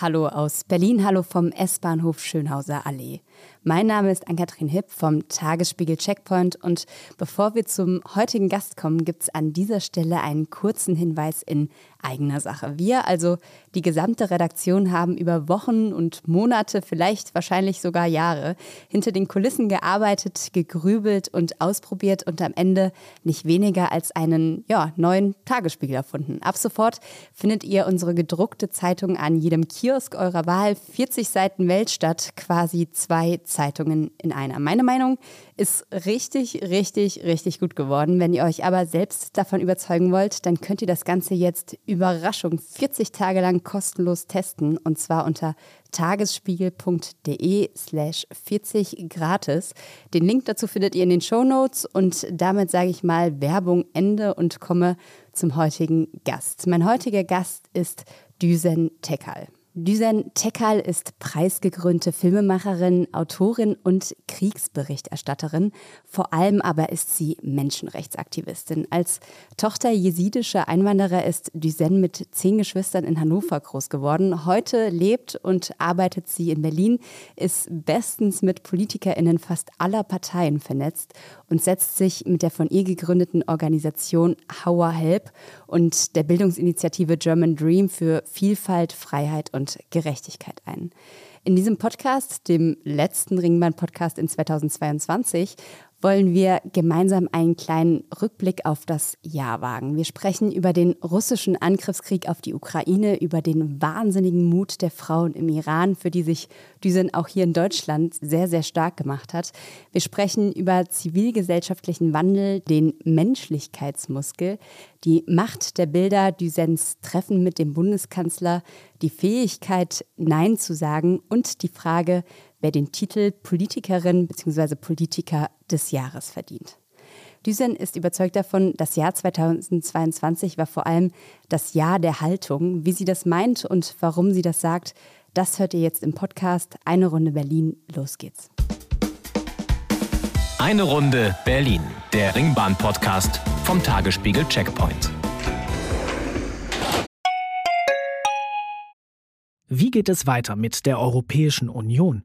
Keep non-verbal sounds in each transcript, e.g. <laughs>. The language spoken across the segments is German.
Hallo aus Berlin, hallo vom S-Bahnhof Schönhauser Allee. Mein Name ist Ann-Kathrin Hipp vom Tagesspiegel Checkpoint und bevor wir zum heutigen Gast kommen, gibt es an dieser Stelle einen kurzen Hinweis in eigener Sache. Wir, also die gesamte Redaktion, haben über Wochen und Monate, vielleicht wahrscheinlich sogar Jahre, hinter den Kulissen gearbeitet, gegrübelt und ausprobiert und am Ende nicht weniger als einen ja, neuen Tagesspiegel erfunden. Ab sofort findet ihr unsere gedruckte Zeitung an jedem Kiosk eurer Wahl, 40 Seiten Weltstadt, quasi zwei Zeitungen in einer. Meine Meinung ist richtig, richtig, richtig gut geworden. Wenn ihr euch aber selbst davon überzeugen wollt, dann könnt ihr das Ganze jetzt Überraschung 40 Tage lang kostenlos testen und zwar unter tagesspiegel.de slash 40 gratis. Den Link dazu findet ihr in den Show Notes und damit sage ich mal Werbung Ende und komme zum heutigen Gast. Mein heutiger Gast ist Düsen Tekal. Düsen Tekal ist preisgekrönte Filmemacherin, Autorin und Kriegsberichterstatterin. Vor allem aber ist sie Menschenrechtsaktivistin. Als Tochter jesidischer Einwanderer ist Düsen mit zehn Geschwistern in Hannover groß geworden. Heute lebt und arbeitet sie in Berlin, ist bestens mit PolitikerInnen fast aller Parteien vernetzt und setzt sich mit der von ihr gegründeten Organisation Hauer Help und der Bildungsinitiative German Dream für Vielfalt, Freiheit und Gerechtigkeit ein. In diesem Podcast, dem letzten Ringbahn-Podcast in 2022, wollen wir gemeinsam einen kleinen Rückblick auf das Jahr wagen. Wir sprechen über den russischen Angriffskrieg auf die Ukraine, über den wahnsinnigen Mut der Frauen im Iran, für die sich Düsen auch hier in Deutschland sehr, sehr stark gemacht hat. Wir sprechen über zivilgesellschaftlichen Wandel, den Menschlichkeitsmuskel, die Macht der Bilder, Düsens Treffen mit dem Bundeskanzler, die Fähigkeit, Nein zu sagen und die Frage, wer den Titel Politikerin bzw. Politiker des Jahres verdient. Düsen ist überzeugt davon, das Jahr 2022 war vor allem das Jahr der Haltung. Wie sie das meint und warum sie das sagt, das hört ihr jetzt im Podcast Eine Runde Berlin. Los geht's. Eine Runde Berlin, der Ringbahn-Podcast vom Tagesspiegel Checkpoint. Wie geht es weiter mit der Europäischen Union?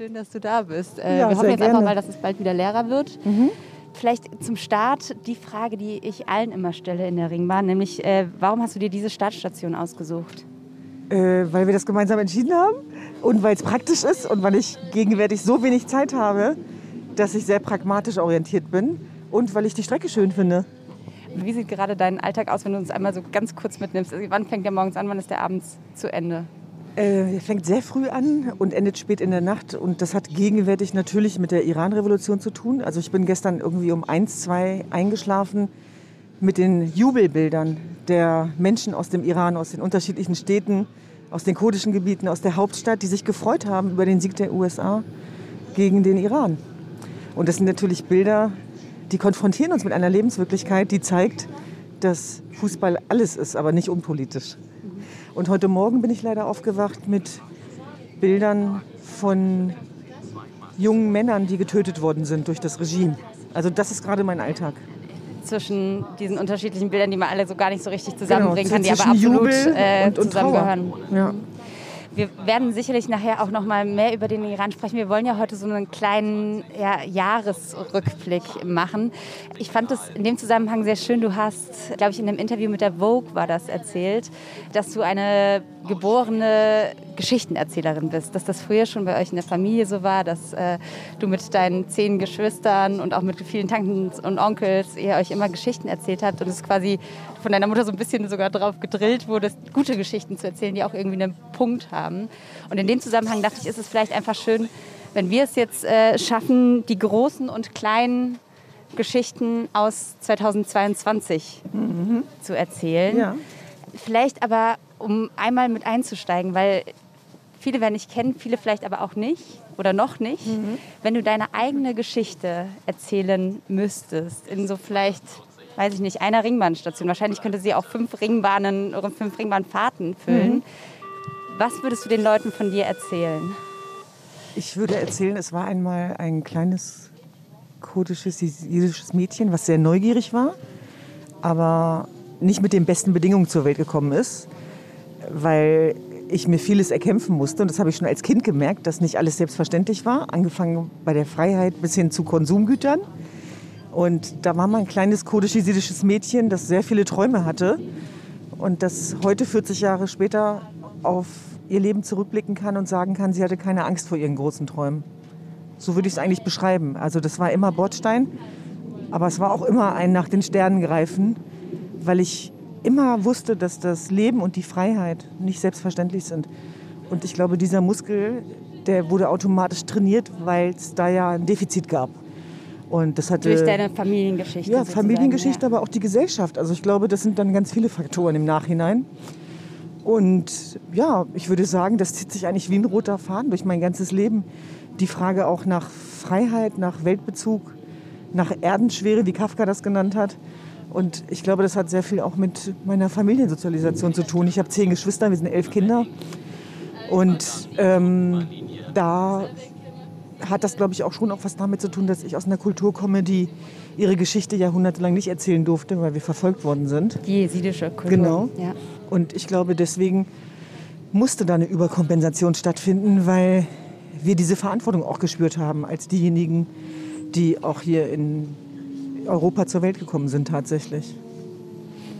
Schön, dass du da bist. Äh, ja, wir hoffen jetzt gerne. einfach mal, dass es bald wieder leerer wird. Mhm. Vielleicht zum Start die Frage, die ich allen immer stelle in der Ringbahn, nämlich äh, warum hast du dir diese Startstation ausgesucht? Äh, weil wir das gemeinsam entschieden haben und weil es praktisch ist und weil ich gegenwärtig so wenig Zeit habe, dass ich sehr pragmatisch orientiert bin und weil ich die Strecke schön finde. Wie sieht gerade dein Alltag aus, wenn du uns einmal so ganz kurz mitnimmst? Also, wann fängt der morgens an, wann ist der abends zu Ende? Äh, er fängt sehr früh an und endet spät in der Nacht. Und das hat gegenwärtig natürlich mit der Iran-Revolution zu tun. Also ich bin gestern irgendwie um eins, zwei eingeschlafen mit den Jubelbildern der Menschen aus dem Iran, aus den unterschiedlichen Städten, aus den kurdischen Gebieten, aus der Hauptstadt, die sich gefreut haben über den Sieg der USA gegen den Iran. Und das sind natürlich Bilder, die konfrontieren uns mit einer Lebenswirklichkeit, die zeigt, dass Fußball alles ist, aber nicht unpolitisch. Und heute Morgen bin ich leider aufgewacht mit Bildern von jungen Männern, die getötet worden sind durch das Regime. Also das ist gerade mein Alltag. Zwischen diesen unterschiedlichen Bildern, die man alle so gar nicht so richtig zusammenbringen genau, kann, die aber absolut äh, und, und zusammengehören. Ja. Wir werden sicherlich nachher auch noch mal mehr über den Iran sprechen. Wir wollen ja heute so einen kleinen ja, Jahresrückblick machen. Ich fand es in dem Zusammenhang sehr schön. Du hast, glaube ich, in einem Interview mit der Vogue war das erzählt, dass du eine geborene Geschichtenerzählerin bist. Dass das früher schon bei euch in der Familie so war, dass äh, du mit deinen zehn Geschwistern und auch mit vielen Tanten und Onkels ihr euch immer Geschichten erzählt habt und es quasi von deiner Mutter so ein bisschen sogar drauf gedrillt wurde, gute Geschichten zu erzählen, die auch irgendwie einen Punkt haben. Und in dem Zusammenhang dachte ich, ist es vielleicht einfach schön, wenn wir es jetzt äh, schaffen, die großen und kleinen Geschichten aus 2022 mhm. zu erzählen. Ja. Vielleicht aber, um einmal mit einzusteigen, weil viele werden dich kennen, viele vielleicht aber auch nicht oder noch nicht. Mhm. Wenn du deine eigene Geschichte erzählen müsstest, in so vielleicht, weiß ich nicht, einer Ringbahnstation, wahrscheinlich könnte sie auch fünf Ringbahnen oder fünf Ringbahnfahrten füllen. Mhm. Was würdest du den Leuten von dir erzählen? Ich würde erzählen, es war einmal ein kleines kurdisches, jüdisches Mädchen, was sehr neugierig war, aber nicht mit den besten Bedingungen zur Welt gekommen ist, weil ich mir vieles erkämpfen musste. Und das habe ich schon als Kind gemerkt, dass nicht alles selbstverständlich war. Angefangen bei der Freiheit bis hin zu Konsumgütern. Und da war mal ein kleines kurdisch-jesidisches Mädchen, das sehr viele Träume hatte und das heute, 40 Jahre später, auf ihr Leben zurückblicken kann und sagen kann, sie hatte keine Angst vor ihren großen Träumen. So würde ich es eigentlich beschreiben. Also das war immer Bordstein, aber es war auch immer ein nach den Sternen greifen, weil ich immer wusste, dass das Leben und die Freiheit nicht selbstverständlich sind. Und ich glaube, dieser Muskel, der wurde automatisch trainiert, weil es da ja ein Defizit gab. Und das hatte, Durch deine Familiengeschichte. Ja, Familiengeschichte, ja. aber auch die Gesellschaft. Also ich glaube, das sind dann ganz viele Faktoren im Nachhinein. Und ja, ich würde sagen, das zieht sich eigentlich wie ein roter Faden durch mein ganzes Leben. Die Frage auch nach Freiheit, nach Weltbezug, nach Erdenschwere, wie Kafka das genannt hat. Und ich glaube, das hat sehr viel auch mit meiner Familiensozialisation zu tun. Ich habe zehn Geschwister, wir sind elf Kinder. Und ähm, da hat das, glaube ich, auch schon auch was damit zu tun, dass ich aus einer Kultur komme, die ihre Geschichte jahrhundertelang nicht erzählen durfte, weil wir verfolgt worden sind. Die jesidische Kultur. Genau. Ja. Und ich glaube, deswegen musste da eine Überkompensation stattfinden, weil wir diese Verantwortung auch gespürt haben als diejenigen, die auch hier in Europa zur Welt gekommen sind tatsächlich.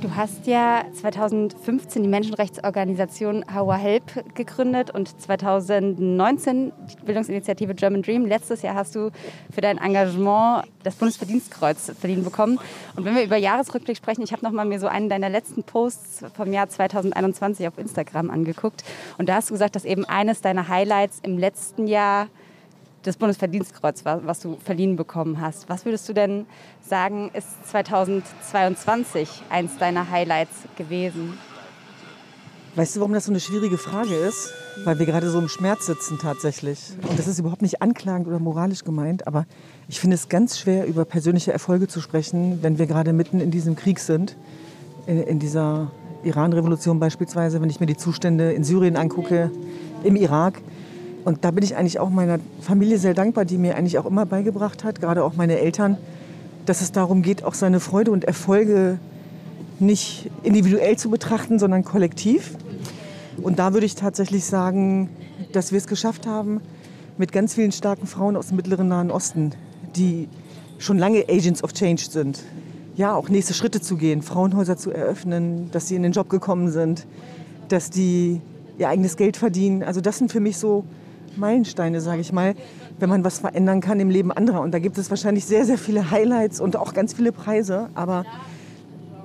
Du hast ja 2015 die Menschenrechtsorganisation How Help gegründet und 2019 die Bildungsinitiative German Dream. Letztes Jahr hast du für dein Engagement das Bundesverdienstkreuz verliehen bekommen. Und wenn wir über Jahresrückblick sprechen, ich habe noch mal mir so einen deiner letzten Posts vom Jahr 2021 auf Instagram angeguckt und da hast du gesagt, dass eben eines deiner Highlights im letzten Jahr das Bundesverdienstkreuz, was du verliehen bekommen hast. Was würdest du denn sagen, ist 2022 eins deiner Highlights gewesen? Weißt du, warum das so eine schwierige Frage ist? Weil wir gerade so im Schmerz sitzen tatsächlich. Und das ist überhaupt nicht anklagend oder moralisch gemeint, aber ich finde es ganz schwer, über persönliche Erfolge zu sprechen, wenn wir gerade mitten in diesem Krieg sind, in, in dieser Iran-Revolution beispielsweise, wenn ich mir die Zustände in Syrien angucke, im Irak. Und da bin ich eigentlich auch meiner Familie sehr dankbar, die mir eigentlich auch immer beigebracht hat, gerade auch meine Eltern, dass es darum geht, auch seine Freude und Erfolge nicht individuell zu betrachten, sondern kollektiv. Und da würde ich tatsächlich sagen, dass wir es geschafft haben, mit ganz vielen starken Frauen aus dem Mittleren Nahen Osten, die schon lange Agents of Change sind, ja, auch nächste Schritte zu gehen, Frauenhäuser zu eröffnen, dass sie in den Job gekommen sind, dass die ihr eigenes Geld verdienen. Also das sind für mich so Meilensteine, sage ich mal, wenn man was verändern kann im Leben anderer. Und da gibt es wahrscheinlich sehr, sehr viele Highlights und auch ganz viele Preise. Aber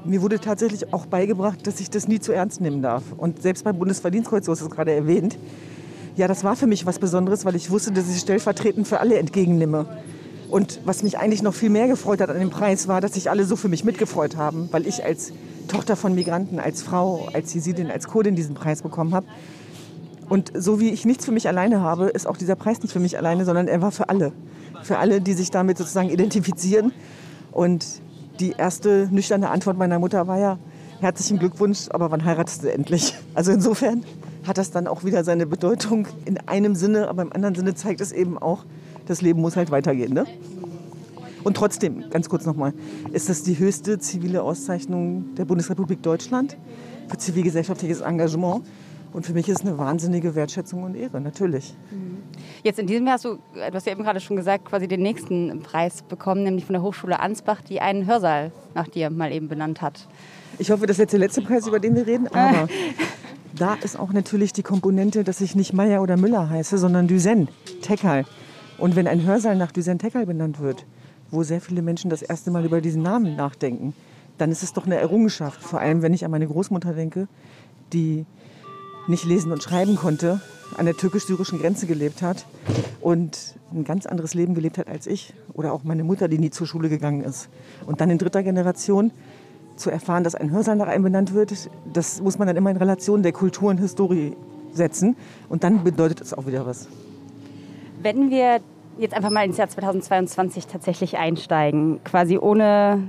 mir wurde tatsächlich auch beigebracht, dass ich das nie zu ernst nehmen darf. Und selbst beim Bundesverdienstkreuz, du hast es gerade erwähnt, ja, das war für mich was Besonderes, weil ich wusste, dass ich stellvertretend für alle entgegennehme. Und was mich eigentlich noch viel mehr gefreut hat an dem Preis, war, dass sich alle so für mich mitgefreut haben, weil ich als Tochter von Migranten, als Frau, als Jesidin, als Kurdin diesen Preis bekommen habe. Und so wie ich nichts für mich alleine habe, ist auch dieser Preis nicht für mich alleine, sondern er war für alle. Für alle, die sich damit sozusagen identifizieren. Und die erste nüchterne Antwort meiner Mutter war ja, herzlichen Glückwunsch, aber wann heiratest du endlich? Also insofern hat das dann auch wieder seine Bedeutung in einem Sinne, aber im anderen Sinne zeigt es eben auch, das Leben muss halt weitergehen. Ne? Und trotzdem, ganz kurz nochmal, ist das die höchste zivile Auszeichnung der Bundesrepublik Deutschland für zivilgesellschaftliches Engagement. Und für mich ist es eine wahnsinnige Wertschätzung und Ehre, natürlich. Mhm. Jetzt in diesem Jahr hast du, du hast ja eben gerade schon gesagt, quasi den nächsten Preis bekommen, nämlich von der Hochschule Ansbach, die einen Hörsaal nach dir mal eben benannt hat. Ich hoffe, das ist jetzt der letzte Preis, über den wir reden, <laughs> aber da ist auch natürlich die Komponente, dass ich nicht Meier oder Müller heiße, sondern Düsen, Tekal. Und wenn ein Hörsaal nach Düsen Tekal benannt wird, wo sehr viele Menschen das erste Mal über diesen Namen nachdenken, dann ist es doch eine Errungenschaft. Vor allem, wenn ich an meine Großmutter denke, die nicht lesen und schreiben konnte, an der türkisch-syrischen Grenze gelebt hat und ein ganz anderes Leben gelebt hat als ich. Oder auch meine Mutter, die nie zur Schule gegangen ist. Und dann in dritter Generation zu erfahren, dass ein Hörsaal nach einem benannt wird, das muss man dann immer in Relation der Kultur und Historie setzen. Und dann bedeutet es auch wieder was. Wenn wir jetzt einfach mal ins Jahr 2022 tatsächlich einsteigen, quasi ohne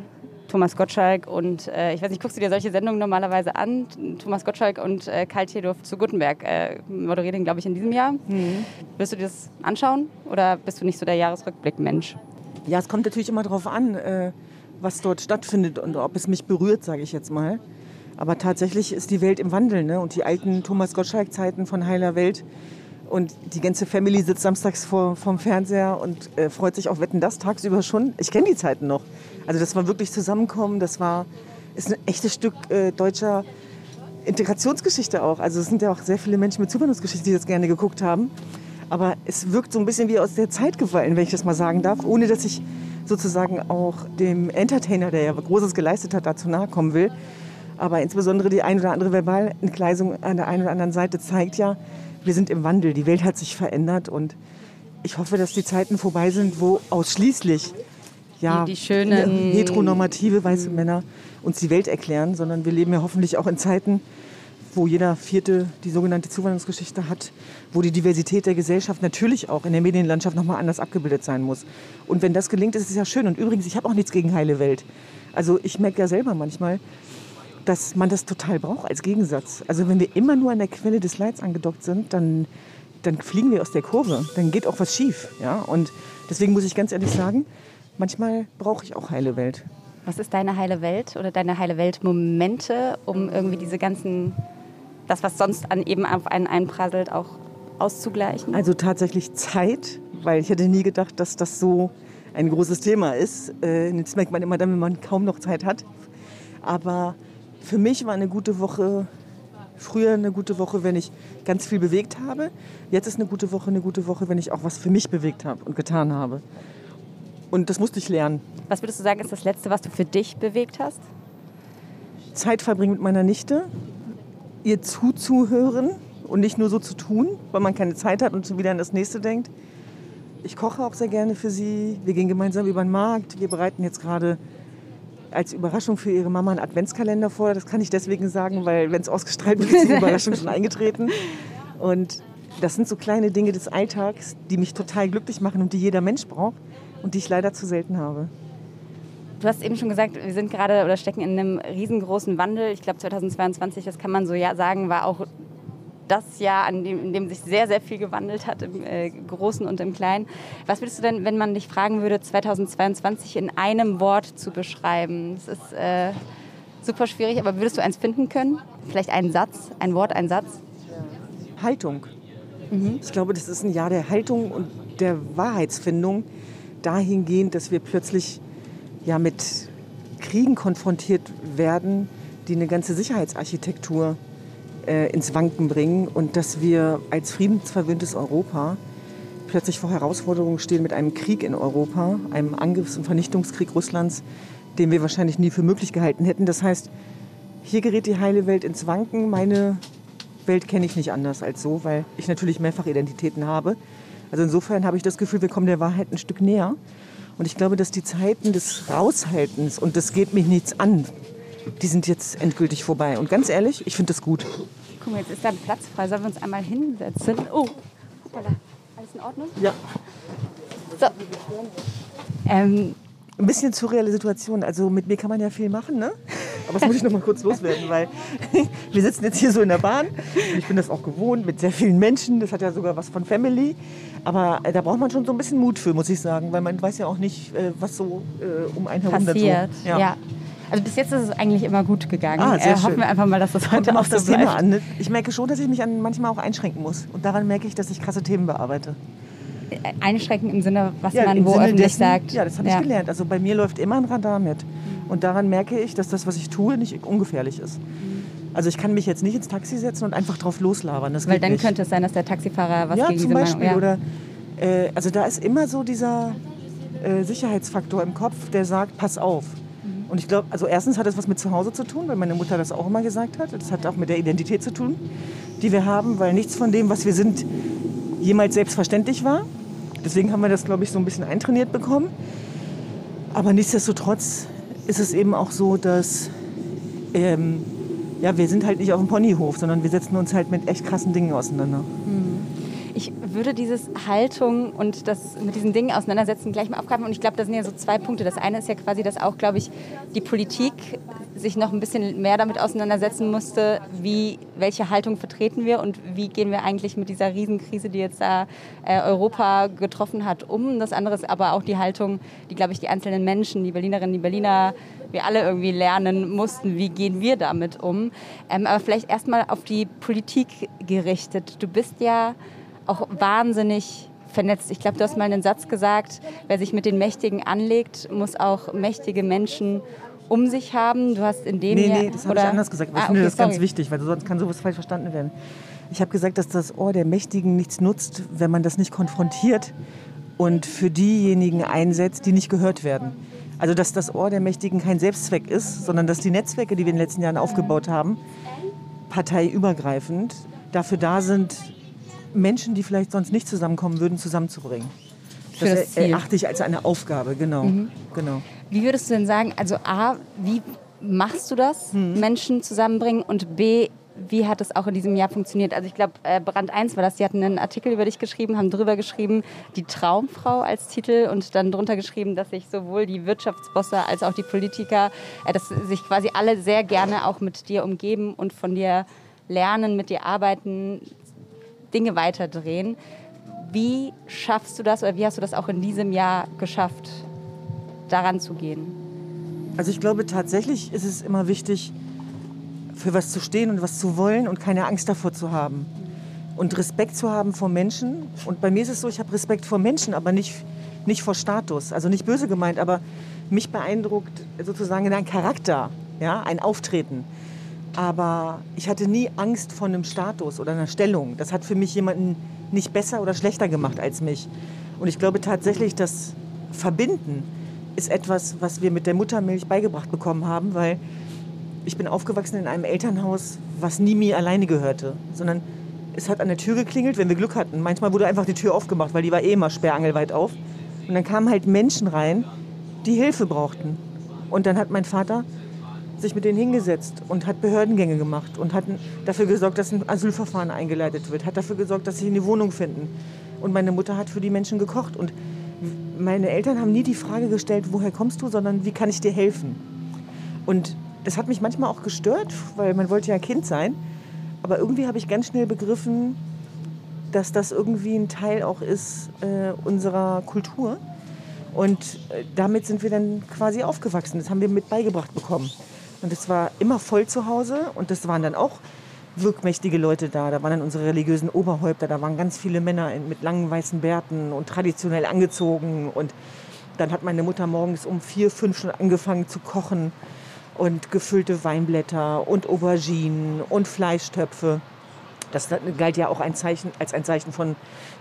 Thomas Gottschalk und äh, ich weiß nicht, guckst du dir solche Sendungen normalerweise an? Thomas Gottschalk und äh, Karl Theodorf zu Gutenberg äh, moderieren, glaube ich, in diesem Jahr. Mhm. Wirst du dir das anschauen oder bist du nicht so der Jahresrückblick-Mensch? Ja, es kommt natürlich immer darauf an, äh, was dort stattfindet und ob es mich berührt, sage ich jetzt mal. Aber tatsächlich ist die Welt im Wandel ne? und die alten Thomas Gottschalk-Zeiten von heiler Welt und die ganze Family sitzt samstags vor, vorm Fernseher und äh, freut sich auf Wetten das tagsüber schon. Ich kenne die Zeiten noch. Also das war wirklich Zusammenkommen, das war ist ein echtes Stück äh, deutscher Integrationsgeschichte auch. Also es sind ja auch sehr viele Menschen mit Zuwanderungsgeschichte, die das gerne geguckt haben. Aber es wirkt so ein bisschen wie aus der Zeit gefallen, wenn ich das mal sagen darf, ohne dass ich sozusagen auch dem Entertainer, der ja Großes geleistet hat, dazu nahe kommen will. Aber insbesondere die ein oder andere Verbalentgleisung an der einen oder anderen Seite zeigt ja, wir sind im Wandel. Die Welt hat sich verändert und ich hoffe, dass die Zeiten vorbei sind, wo ausschließlich ja, die, die schönen heteronormative weiße Männer uns die Welt erklären, sondern wir leben ja hoffentlich auch in Zeiten, wo jeder Vierte die sogenannte Zuwanderungsgeschichte hat, wo die Diversität der Gesellschaft natürlich auch in der Medienlandschaft nochmal anders abgebildet sein muss. Und wenn das gelingt, ist es ja schön. Und übrigens, ich habe auch nichts gegen heile Welt. Also ich merke ja selber manchmal, dass man das total braucht als Gegensatz. Also wenn wir immer nur an der Quelle des Leids angedockt sind, dann, dann fliegen wir aus der Kurve. Dann geht auch was schief. Ja? Und deswegen muss ich ganz ehrlich sagen, manchmal brauche ich auch heile Welt. Was ist deine heile Welt oder deine heile Welt-Momente, um irgendwie diese ganzen, das, was sonst an, eben auf einen einprasselt, auch auszugleichen? Also tatsächlich Zeit, weil ich hätte nie gedacht, dass das so ein großes Thema ist. Äh, das merkt man immer dann, wenn man kaum noch Zeit hat. Aber für mich war eine gute Woche früher eine gute Woche, wenn ich ganz viel bewegt habe. Jetzt ist eine gute Woche eine gute Woche, wenn ich auch was für mich bewegt habe und getan habe. Und das musste ich lernen. Was würdest du sagen, ist das Letzte, was du für dich bewegt hast? Zeit verbringen mit meiner Nichte, ihr zuzuhören und nicht nur so zu tun, weil man keine Zeit hat und so wieder an das nächste denkt. Ich koche auch sehr gerne für sie. Wir gehen gemeinsam über den Markt. Wir bereiten jetzt gerade als Überraschung für ihre Mama einen Adventskalender vor. Das kann ich deswegen sagen, weil wenn es ausgestrahlt wird, ist die Überraschung schon eingetreten. Und das sind so kleine Dinge des Alltags, die mich total glücklich machen und die jeder Mensch braucht und die ich leider zu selten habe. Du hast eben schon gesagt, wir sind gerade oder stecken in einem riesengroßen Wandel. Ich glaube 2022, das kann man so ja sagen, war auch das Jahr, an dem, in dem sich sehr, sehr viel gewandelt hat, im äh, Großen und im Kleinen. Was würdest du denn, wenn man dich fragen würde, 2022 in einem Wort zu beschreiben? Das ist äh, super schwierig, aber würdest du eins finden können? Vielleicht einen Satz, ein Wort, ein Satz? Haltung. Mhm. Ich glaube, das ist ein Jahr der Haltung und der Wahrheitsfindung dahingehend, dass wir plötzlich ja mit Kriegen konfrontiert werden, die eine ganze Sicherheitsarchitektur äh, ins Wanken bringen und dass wir als friedensverwöhntes Europa plötzlich vor Herausforderungen stehen mit einem Krieg in Europa, einem Angriffs- und Vernichtungskrieg Russlands, den wir wahrscheinlich nie für möglich gehalten hätten. Das heißt, hier gerät die heile Welt ins Wanken. Meine Welt kenne ich nicht anders als so, weil ich natürlich mehrfach Identitäten habe. Also insofern habe ich das Gefühl, wir kommen der Wahrheit ein Stück näher. Und ich glaube, dass die Zeiten des Raushaltens und das geht mich nichts an, die sind jetzt endgültig vorbei. Und ganz ehrlich, ich finde das gut. Guck mal, jetzt ist da ein Platz frei. Sollen wir uns einmal hinsetzen? Oh, hoppala. Alles in Ordnung? Ja. So. Ähm, ein bisschen surreale Situation. Also mit mir kann man ja viel machen, ne? Aber das muss ich noch mal kurz loswerden, weil <laughs> wir sitzen jetzt hier so in der Bahn. Ich bin das auch gewohnt mit sehr vielen Menschen. Das hat ja sogar was von Family. Aber äh, da braucht man schon so ein bisschen Mut für, muss ich sagen, weil man weiß ja auch nicht, äh, was so äh, um einen herum passiert. So, ja. ja. Also bis jetzt ist es eigentlich immer gut gegangen. Ah, sehr äh, hoffen wir einfach mal, dass das heute auch das so Thema an. Ich merke schon, dass ich mich an manchmal auch einschränken muss. Und daran merke ich, dass ich krasse Themen bearbeite. Einschränken im Sinne, was ja, man wo Sinne öffentlich dessen, sagt. Ja, das habe ja. ich gelernt. Also bei mir läuft immer ein Radar mit. Und daran merke ich, dass das, was ich tue, nicht ungefährlich ist. Also ich kann mich jetzt nicht ins Taxi setzen und einfach drauf loslabern. Das Weil dann nicht. könnte es sein, dass der Taxifahrer was ja, gegen zum diese Beispiel. Meinung, ja. Oder, äh, also da ist immer so dieser äh, Sicherheitsfaktor im Kopf, der sagt, pass auf. Mhm. Und ich glaube, also erstens hat das was mit zu Hause zu tun, weil meine Mutter das auch immer gesagt hat. Das hat auch mit der Identität zu tun, die wir haben, weil nichts von dem, was wir sind, jemals selbstverständlich war. Deswegen haben wir das, glaube ich, so ein bisschen eintrainiert bekommen. Aber nichtsdestotrotz ist es eben auch so, dass ähm, ja, wir sind halt nicht auf dem Ponyhof, sondern wir setzen uns halt mit echt krassen Dingen auseinander. Mhm ich würde dieses Haltung und das mit diesen Dingen auseinandersetzen gleich mal aufgreifen. Und ich glaube, das sind ja so zwei Punkte. Das eine ist ja quasi, dass auch, glaube ich, die Politik sich noch ein bisschen mehr damit auseinandersetzen musste, wie, welche Haltung vertreten wir und wie gehen wir eigentlich mit dieser Riesenkrise, die jetzt da äh, Europa getroffen hat, um. Das andere ist aber auch die Haltung, die, glaube ich, die einzelnen Menschen, die Berlinerinnen, die Berliner, wir alle irgendwie lernen mussten, wie gehen wir damit um. Ähm, aber vielleicht erstmal auf die Politik gerichtet. Du bist ja auch wahnsinnig vernetzt. Ich glaube, du hast mal einen Satz gesagt, wer sich mit den Mächtigen anlegt, muss auch mächtige Menschen um sich haben. Du hast in dem Nee, nee, das habe ich anders gesagt. Aber ah, ich finde okay, das sorry. ganz wichtig, weil sonst kann sowas falsch verstanden werden. Ich habe gesagt, dass das Ohr der Mächtigen nichts nutzt, wenn man das nicht konfrontiert und für diejenigen einsetzt, die nicht gehört werden. Also dass das Ohr der Mächtigen kein Selbstzweck ist, sondern dass die Netzwerke, die wir in den letzten Jahren aufgebaut haben, parteiübergreifend dafür da sind, Menschen, die vielleicht sonst nicht zusammenkommen würden, zusammenzubringen. Für das, das erachte ich als eine Aufgabe, genau. Mhm. genau. Wie würdest du denn sagen, also A, wie machst du das, mhm. Menschen zusammenbringen und B, wie hat es auch in diesem Jahr funktioniert? Also ich glaube, äh, Brand 1 war das, die hatten einen Artikel über dich geschrieben, haben drüber geschrieben, die Traumfrau als Titel und dann drunter geschrieben, dass sich sowohl die Wirtschaftsbosse als auch die Politiker, äh, dass sich quasi alle sehr gerne auch mit dir umgeben und von dir lernen, mit dir arbeiten, Dinge weiterdrehen. Wie schaffst du das oder wie hast du das auch in diesem Jahr geschafft, daran zu gehen? Also ich glaube tatsächlich ist es immer wichtig, für was zu stehen und was zu wollen und keine Angst davor zu haben. Und Respekt zu haben vor Menschen. Und bei mir ist es so, ich habe Respekt vor Menschen, aber nicht, nicht vor Status. Also nicht böse gemeint, aber mich beeindruckt sozusagen ein Charakter, ja, ein Auftreten. Aber ich hatte nie Angst vor einem Status oder einer Stellung. Das hat für mich jemanden nicht besser oder schlechter gemacht als mich. Und ich glaube tatsächlich, das Verbinden ist etwas, was wir mit der Muttermilch beigebracht bekommen haben, weil ich bin aufgewachsen in einem Elternhaus, was nie mir alleine gehörte, sondern es hat an der Tür geklingelt, wenn wir Glück hatten. Manchmal wurde einfach die Tür aufgemacht, weil die war eh immer sperrangelweit auf. Und dann kamen halt Menschen rein, die Hilfe brauchten. Und dann hat mein Vater sich mit denen hingesetzt und hat Behördengänge gemacht und hat dafür gesorgt, dass ein Asylverfahren eingeleitet wird, hat dafür gesorgt, dass sie eine Wohnung finden. Und meine Mutter hat für die Menschen gekocht. Und meine Eltern haben nie die Frage gestellt, woher kommst du, sondern wie kann ich dir helfen? Und das hat mich manchmal auch gestört, weil man wollte ja Kind sein. Aber irgendwie habe ich ganz schnell begriffen, dass das irgendwie ein Teil auch ist äh, unserer Kultur. Und äh, damit sind wir dann quasi aufgewachsen. Das haben wir mit beigebracht bekommen. Und es war immer voll zu Hause und das waren dann auch wirkmächtige Leute da. Da waren dann unsere religiösen Oberhäupter, da waren ganz viele Männer mit langen weißen Bärten und traditionell angezogen. Und dann hat meine Mutter morgens um vier, fünf schon angefangen zu kochen und gefüllte Weinblätter und Auberginen und Fleischtöpfe. Das galt ja auch ein Zeichen, als ein Zeichen von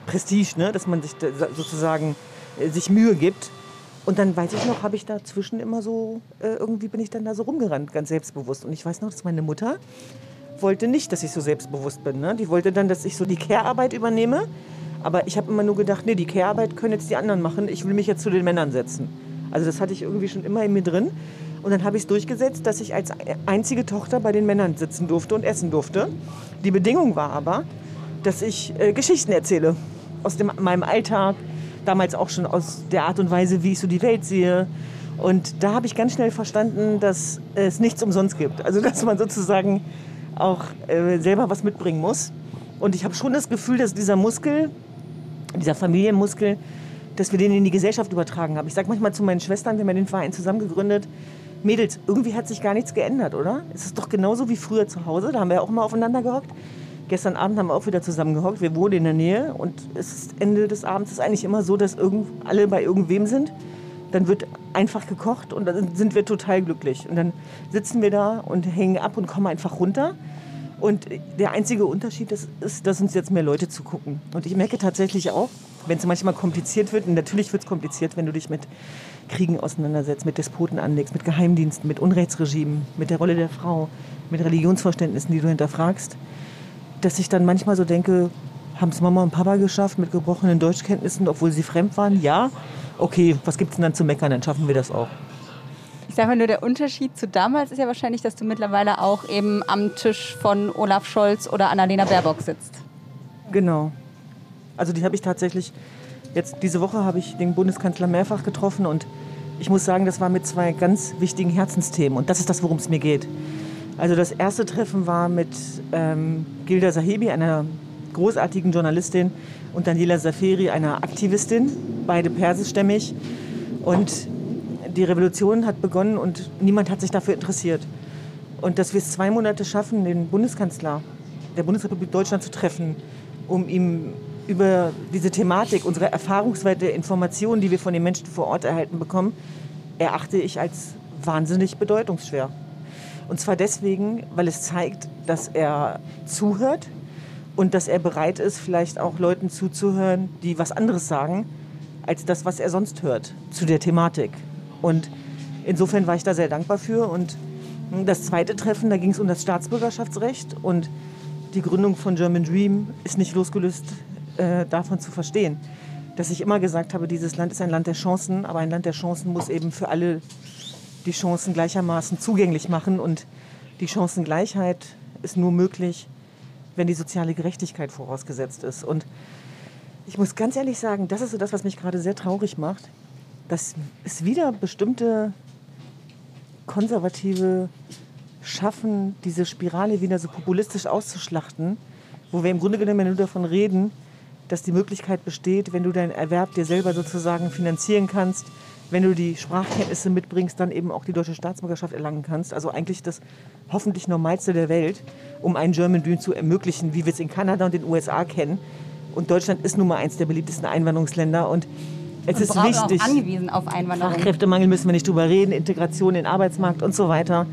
Prestige, ne? dass man sich sozusagen äh, sich Mühe gibt. Und dann weiß ich noch, habe ich dazwischen immer so, äh, irgendwie bin ich dann da so rumgerannt, ganz selbstbewusst. Und ich weiß noch, dass meine Mutter wollte nicht, dass ich so selbstbewusst bin. Ne? Die wollte dann, dass ich so die Care-Arbeit übernehme. Aber ich habe immer nur gedacht, nee, die Care-Arbeit können jetzt die anderen machen. Ich will mich jetzt zu den Männern setzen. Also das hatte ich irgendwie schon immer in mir drin. Und dann habe ich es durchgesetzt, dass ich als einzige Tochter bei den Männern sitzen durfte und essen durfte. Die Bedingung war aber, dass ich äh, Geschichten erzähle aus dem, meinem Alltag, damals auch schon aus der Art und Weise, wie ich so die Welt sehe. Und da habe ich ganz schnell verstanden, dass es nichts umsonst gibt. Also dass man sozusagen auch äh, selber was mitbringen muss. Und ich habe schon das Gefühl, dass dieser Muskel, dieser Familienmuskel, dass wir den in die Gesellschaft übertragen haben. Ich sage manchmal zu meinen Schwestern, wir haben den Verein zusammen gegründet, Mädels, irgendwie hat sich gar nichts geändert, oder? Es ist doch genauso wie früher zu Hause, da haben wir auch mal aufeinander gehockt. Gestern Abend haben wir auch wieder zusammengehockt. Wir wohnen in der Nähe und es ist Ende des Abends ist eigentlich immer so, dass irgend, alle bei irgendwem sind. Dann wird einfach gekocht und dann sind wir total glücklich. Und dann sitzen wir da und hängen ab und kommen einfach runter. Und der einzige Unterschied ist, ist dass uns jetzt mehr Leute zugucken. Und ich merke tatsächlich auch, wenn es manchmal kompliziert wird, und natürlich wird es kompliziert, wenn du dich mit Kriegen auseinandersetzt, mit Despoten anlegst, mit Geheimdiensten, mit Unrechtsregimen, mit der Rolle der Frau, mit Religionsverständnissen, die du hinterfragst dass ich dann manchmal so denke, haben es Mama und Papa geschafft mit gebrochenen Deutschkenntnissen, obwohl sie fremd waren? Ja. Okay, was gibt es denn dann zu meckern? Dann schaffen wir das auch. Ich sage mal nur, der Unterschied zu damals ist ja wahrscheinlich, dass du mittlerweile auch eben am Tisch von Olaf Scholz oder Annalena Baerbock sitzt. Genau. Also die habe ich tatsächlich, jetzt diese Woche habe ich den Bundeskanzler mehrfach getroffen und ich muss sagen, das war mit zwei ganz wichtigen Herzensthemen und das ist das, worum es mir geht. Also das erste Treffen war mit ähm, Gilda Sahebi, einer großartigen Journalistin, und Daniela Saferi, einer Aktivistin, beide persischstämmig. Und die Revolution hat begonnen und niemand hat sich dafür interessiert. Und dass wir es zwei Monate schaffen, den Bundeskanzler der Bundesrepublik Deutschland zu treffen, um ihm über diese Thematik, unsere Erfahrungswerte, Informationen, die wir von den Menschen vor Ort erhalten bekommen, erachte ich als wahnsinnig bedeutungsschwer. Und zwar deswegen, weil es zeigt, dass er zuhört und dass er bereit ist, vielleicht auch Leuten zuzuhören, die was anderes sagen, als das, was er sonst hört zu der Thematik. Und insofern war ich da sehr dankbar für. Und das zweite Treffen, da ging es um das Staatsbürgerschaftsrecht und die Gründung von German Dream ist nicht losgelöst äh, davon zu verstehen. Dass ich immer gesagt habe, dieses Land ist ein Land der Chancen, aber ein Land der Chancen muss eben für alle die Chancen gleichermaßen zugänglich machen. Und die Chancengleichheit ist nur möglich, wenn die soziale Gerechtigkeit vorausgesetzt ist. Und ich muss ganz ehrlich sagen, das ist so das, was mich gerade sehr traurig macht, dass es wieder bestimmte Konservative schaffen, diese Spirale wieder so populistisch auszuschlachten, wo wir im Grunde genommen nur davon reden, dass die Möglichkeit besteht, wenn du deinen Erwerb dir selber sozusagen finanzieren kannst, wenn du die Sprachkenntnisse mitbringst, dann eben auch die deutsche Staatsbürgerschaft erlangen kannst. Also eigentlich das hoffentlich Normalste der Welt, um einen German Dream zu ermöglichen, wie wir es in Kanada und den USA kennen. Und Deutschland ist nun mal eins der beliebtesten Einwanderungsländer und es Und ist wichtig. Auch angewiesen auf Einwanderung. Fachkräftemangel müssen wir nicht drüber reden, Integration in den Arbeitsmarkt und so weiter.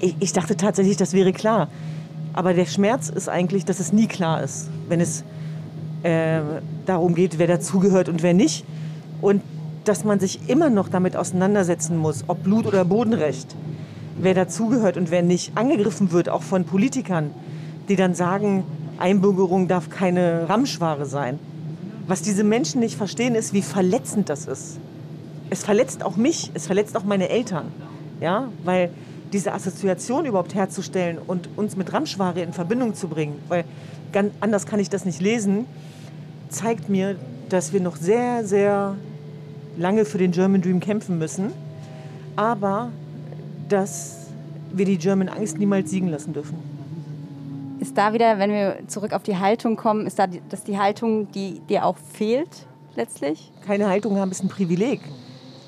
Ich, ich dachte tatsächlich, das wäre klar. Aber der Schmerz ist eigentlich, dass es nie klar ist, wenn es äh, darum geht, wer dazugehört und wer nicht. Und dass man sich immer noch damit auseinandersetzen muss, ob Blut- oder Bodenrecht, wer dazugehört und wer nicht, angegriffen wird, auch von Politikern, die dann sagen, Einbürgerung darf keine Ramschware sein. Was diese Menschen nicht verstehen, ist, wie verletzend das ist. Es verletzt auch mich, es verletzt auch meine Eltern. Ja, weil diese Assoziation überhaupt herzustellen und uns mit Ramschware in Verbindung zu bringen, weil anders kann ich das nicht lesen, zeigt mir, dass wir noch sehr, sehr lange für den German Dream kämpfen müssen, aber dass wir die German Angst niemals siegen lassen dürfen. Ist da wieder, wenn wir zurück auf die Haltung kommen, ist da die, das die Haltung, die dir auch fehlt letztlich? Keine Haltung haben ist ein Privileg.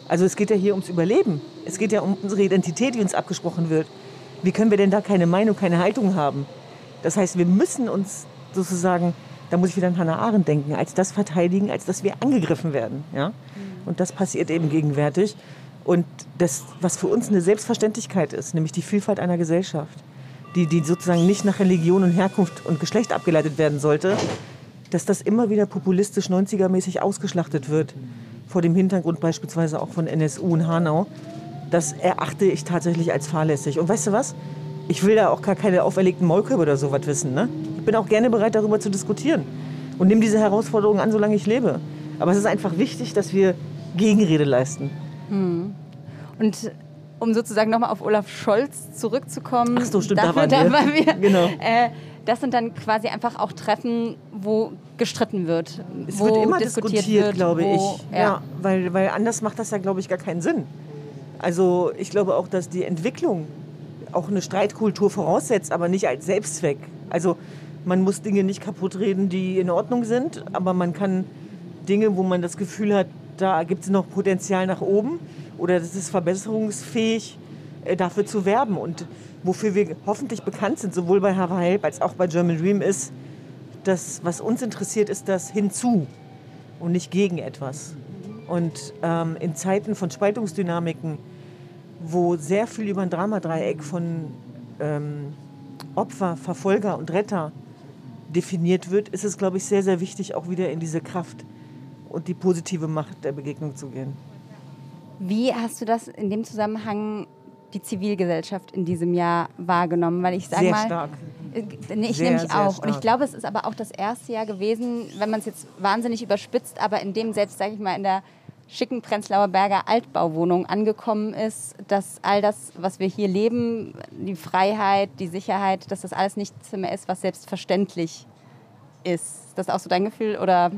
Also es geht ja hier ums Überleben. Es geht ja um unsere Identität, die uns abgesprochen wird. Wie können wir denn da keine Meinung, keine Haltung haben? Das heißt, wir müssen uns sozusagen, da muss ich wieder an Hannah Arendt denken, als das verteidigen, als dass wir angegriffen werden. Ja? Und das passiert eben gegenwärtig. Und das, was für uns eine Selbstverständlichkeit ist, nämlich die Vielfalt einer Gesellschaft, die, die sozusagen nicht nach Religion und Herkunft und Geschlecht abgeleitet werden sollte, dass das immer wieder populistisch 90er-mäßig ausgeschlachtet wird, vor dem Hintergrund beispielsweise auch von NSU und Hanau, das erachte ich tatsächlich als fahrlässig. Und weißt du was? Ich will da auch gar keine auferlegten Maulkörbe oder sowas wissen. Ne? Ich bin auch gerne bereit, darüber zu diskutieren und nehme diese Herausforderungen an, solange ich lebe. Aber es ist einfach wichtig, dass wir Gegenrede leisten. Und um sozusagen nochmal auf Olaf Scholz zurückzukommen. Ach so, stimmt, da dafür, waren wir. <laughs> Da waren wir Genau. Äh, das sind dann quasi einfach auch Treffen, wo gestritten wird. Es wo wird immer diskutiert, diskutiert, wird, glaube wo, ich. Ja. weil, weil anders macht das ja, glaube ich, gar keinen Sinn. Also ich glaube auch, dass die Entwicklung auch eine Streitkultur voraussetzt, aber nicht als Selbstzweck. Also man muss Dinge nicht kaputt reden, die in Ordnung sind, aber man kann Dinge, wo man das Gefühl hat, da gibt es noch Potenzial nach oben oder das ist verbesserungsfähig, äh, dafür zu werben. Und wofür wir hoffentlich bekannt sind, sowohl bei Hava Help als auch bei German Dream, ist, dass was uns interessiert, ist das hinzu und nicht gegen etwas. Und ähm, in Zeiten von Spaltungsdynamiken, wo sehr viel über ein Dramadreieck von ähm, Opfer, Verfolger und Retter definiert wird, ist es, glaube ich, sehr, sehr wichtig, auch wieder in diese Kraft und die positive Macht der Begegnung zu gehen. Wie hast du das in dem Zusammenhang die Zivilgesellschaft in diesem Jahr wahrgenommen? Weil ich sage Sehr mal, stark. Äh, ich Sehr, nehme mich sehr auch. Und ich glaube, es ist aber auch das erste Jahr gewesen, wenn man es jetzt wahnsinnig überspitzt, aber in dem selbst, sage ich mal, in der schicken Prenzlauer Berger Altbauwohnung angekommen ist, dass all das, was wir hier leben, die Freiheit, die Sicherheit, dass das alles nichts mehr ist, was selbstverständlich ist. Ist das auch so dein Gefühl oder?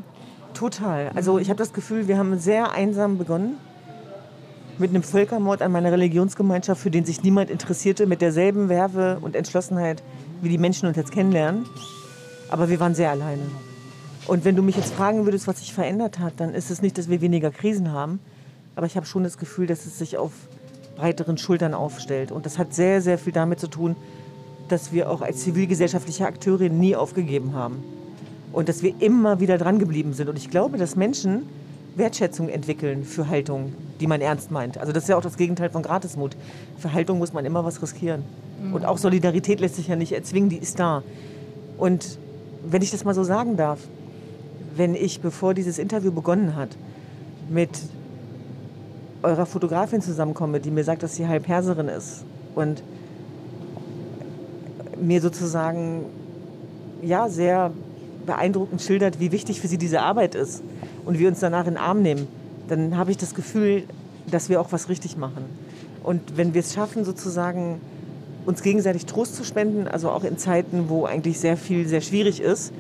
Total. Also ich habe das Gefühl, wir haben sehr einsam begonnen mit einem Völkermord an meiner Religionsgemeinschaft, für den sich niemand interessierte, mit derselben Werbe und Entschlossenheit, wie die Menschen uns jetzt kennenlernen. Aber wir waren sehr alleine. Und wenn du mich jetzt fragen würdest, was sich verändert hat, dann ist es nicht, dass wir weniger Krisen haben, aber ich habe schon das Gefühl, dass es sich auf breiteren Schultern aufstellt. Und das hat sehr, sehr viel damit zu tun, dass wir auch als zivilgesellschaftliche Akteure nie aufgegeben haben. Und dass wir immer wieder dran geblieben sind. Und ich glaube, dass Menschen Wertschätzung entwickeln für Haltung, die man ernst meint. Also das ist ja auch das Gegenteil von Gratismut. Für Haltung muss man immer was riskieren. Mhm. Und auch Solidarität lässt sich ja nicht erzwingen, die ist da. Und wenn ich das mal so sagen darf, wenn ich, bevor dieses Interview begonnen hat, mit eurer Fotografin zusammenkomme, die mir sagt, dass sie halb Perserin ist und mir sozusagen ja sehr beeindruckend schildert, wie wichtig für sie diese Arbeit ist und wir uns danach in den Arm nehmen, dann habe ich das Gefühl, dass wir auch was richtig machen. Und wenn wir es schaffen, sozusagen uns gegenseitig Trost zu spenden, also auch in Zeiten, wo eigentlich sehr viel sehr schwierig ist,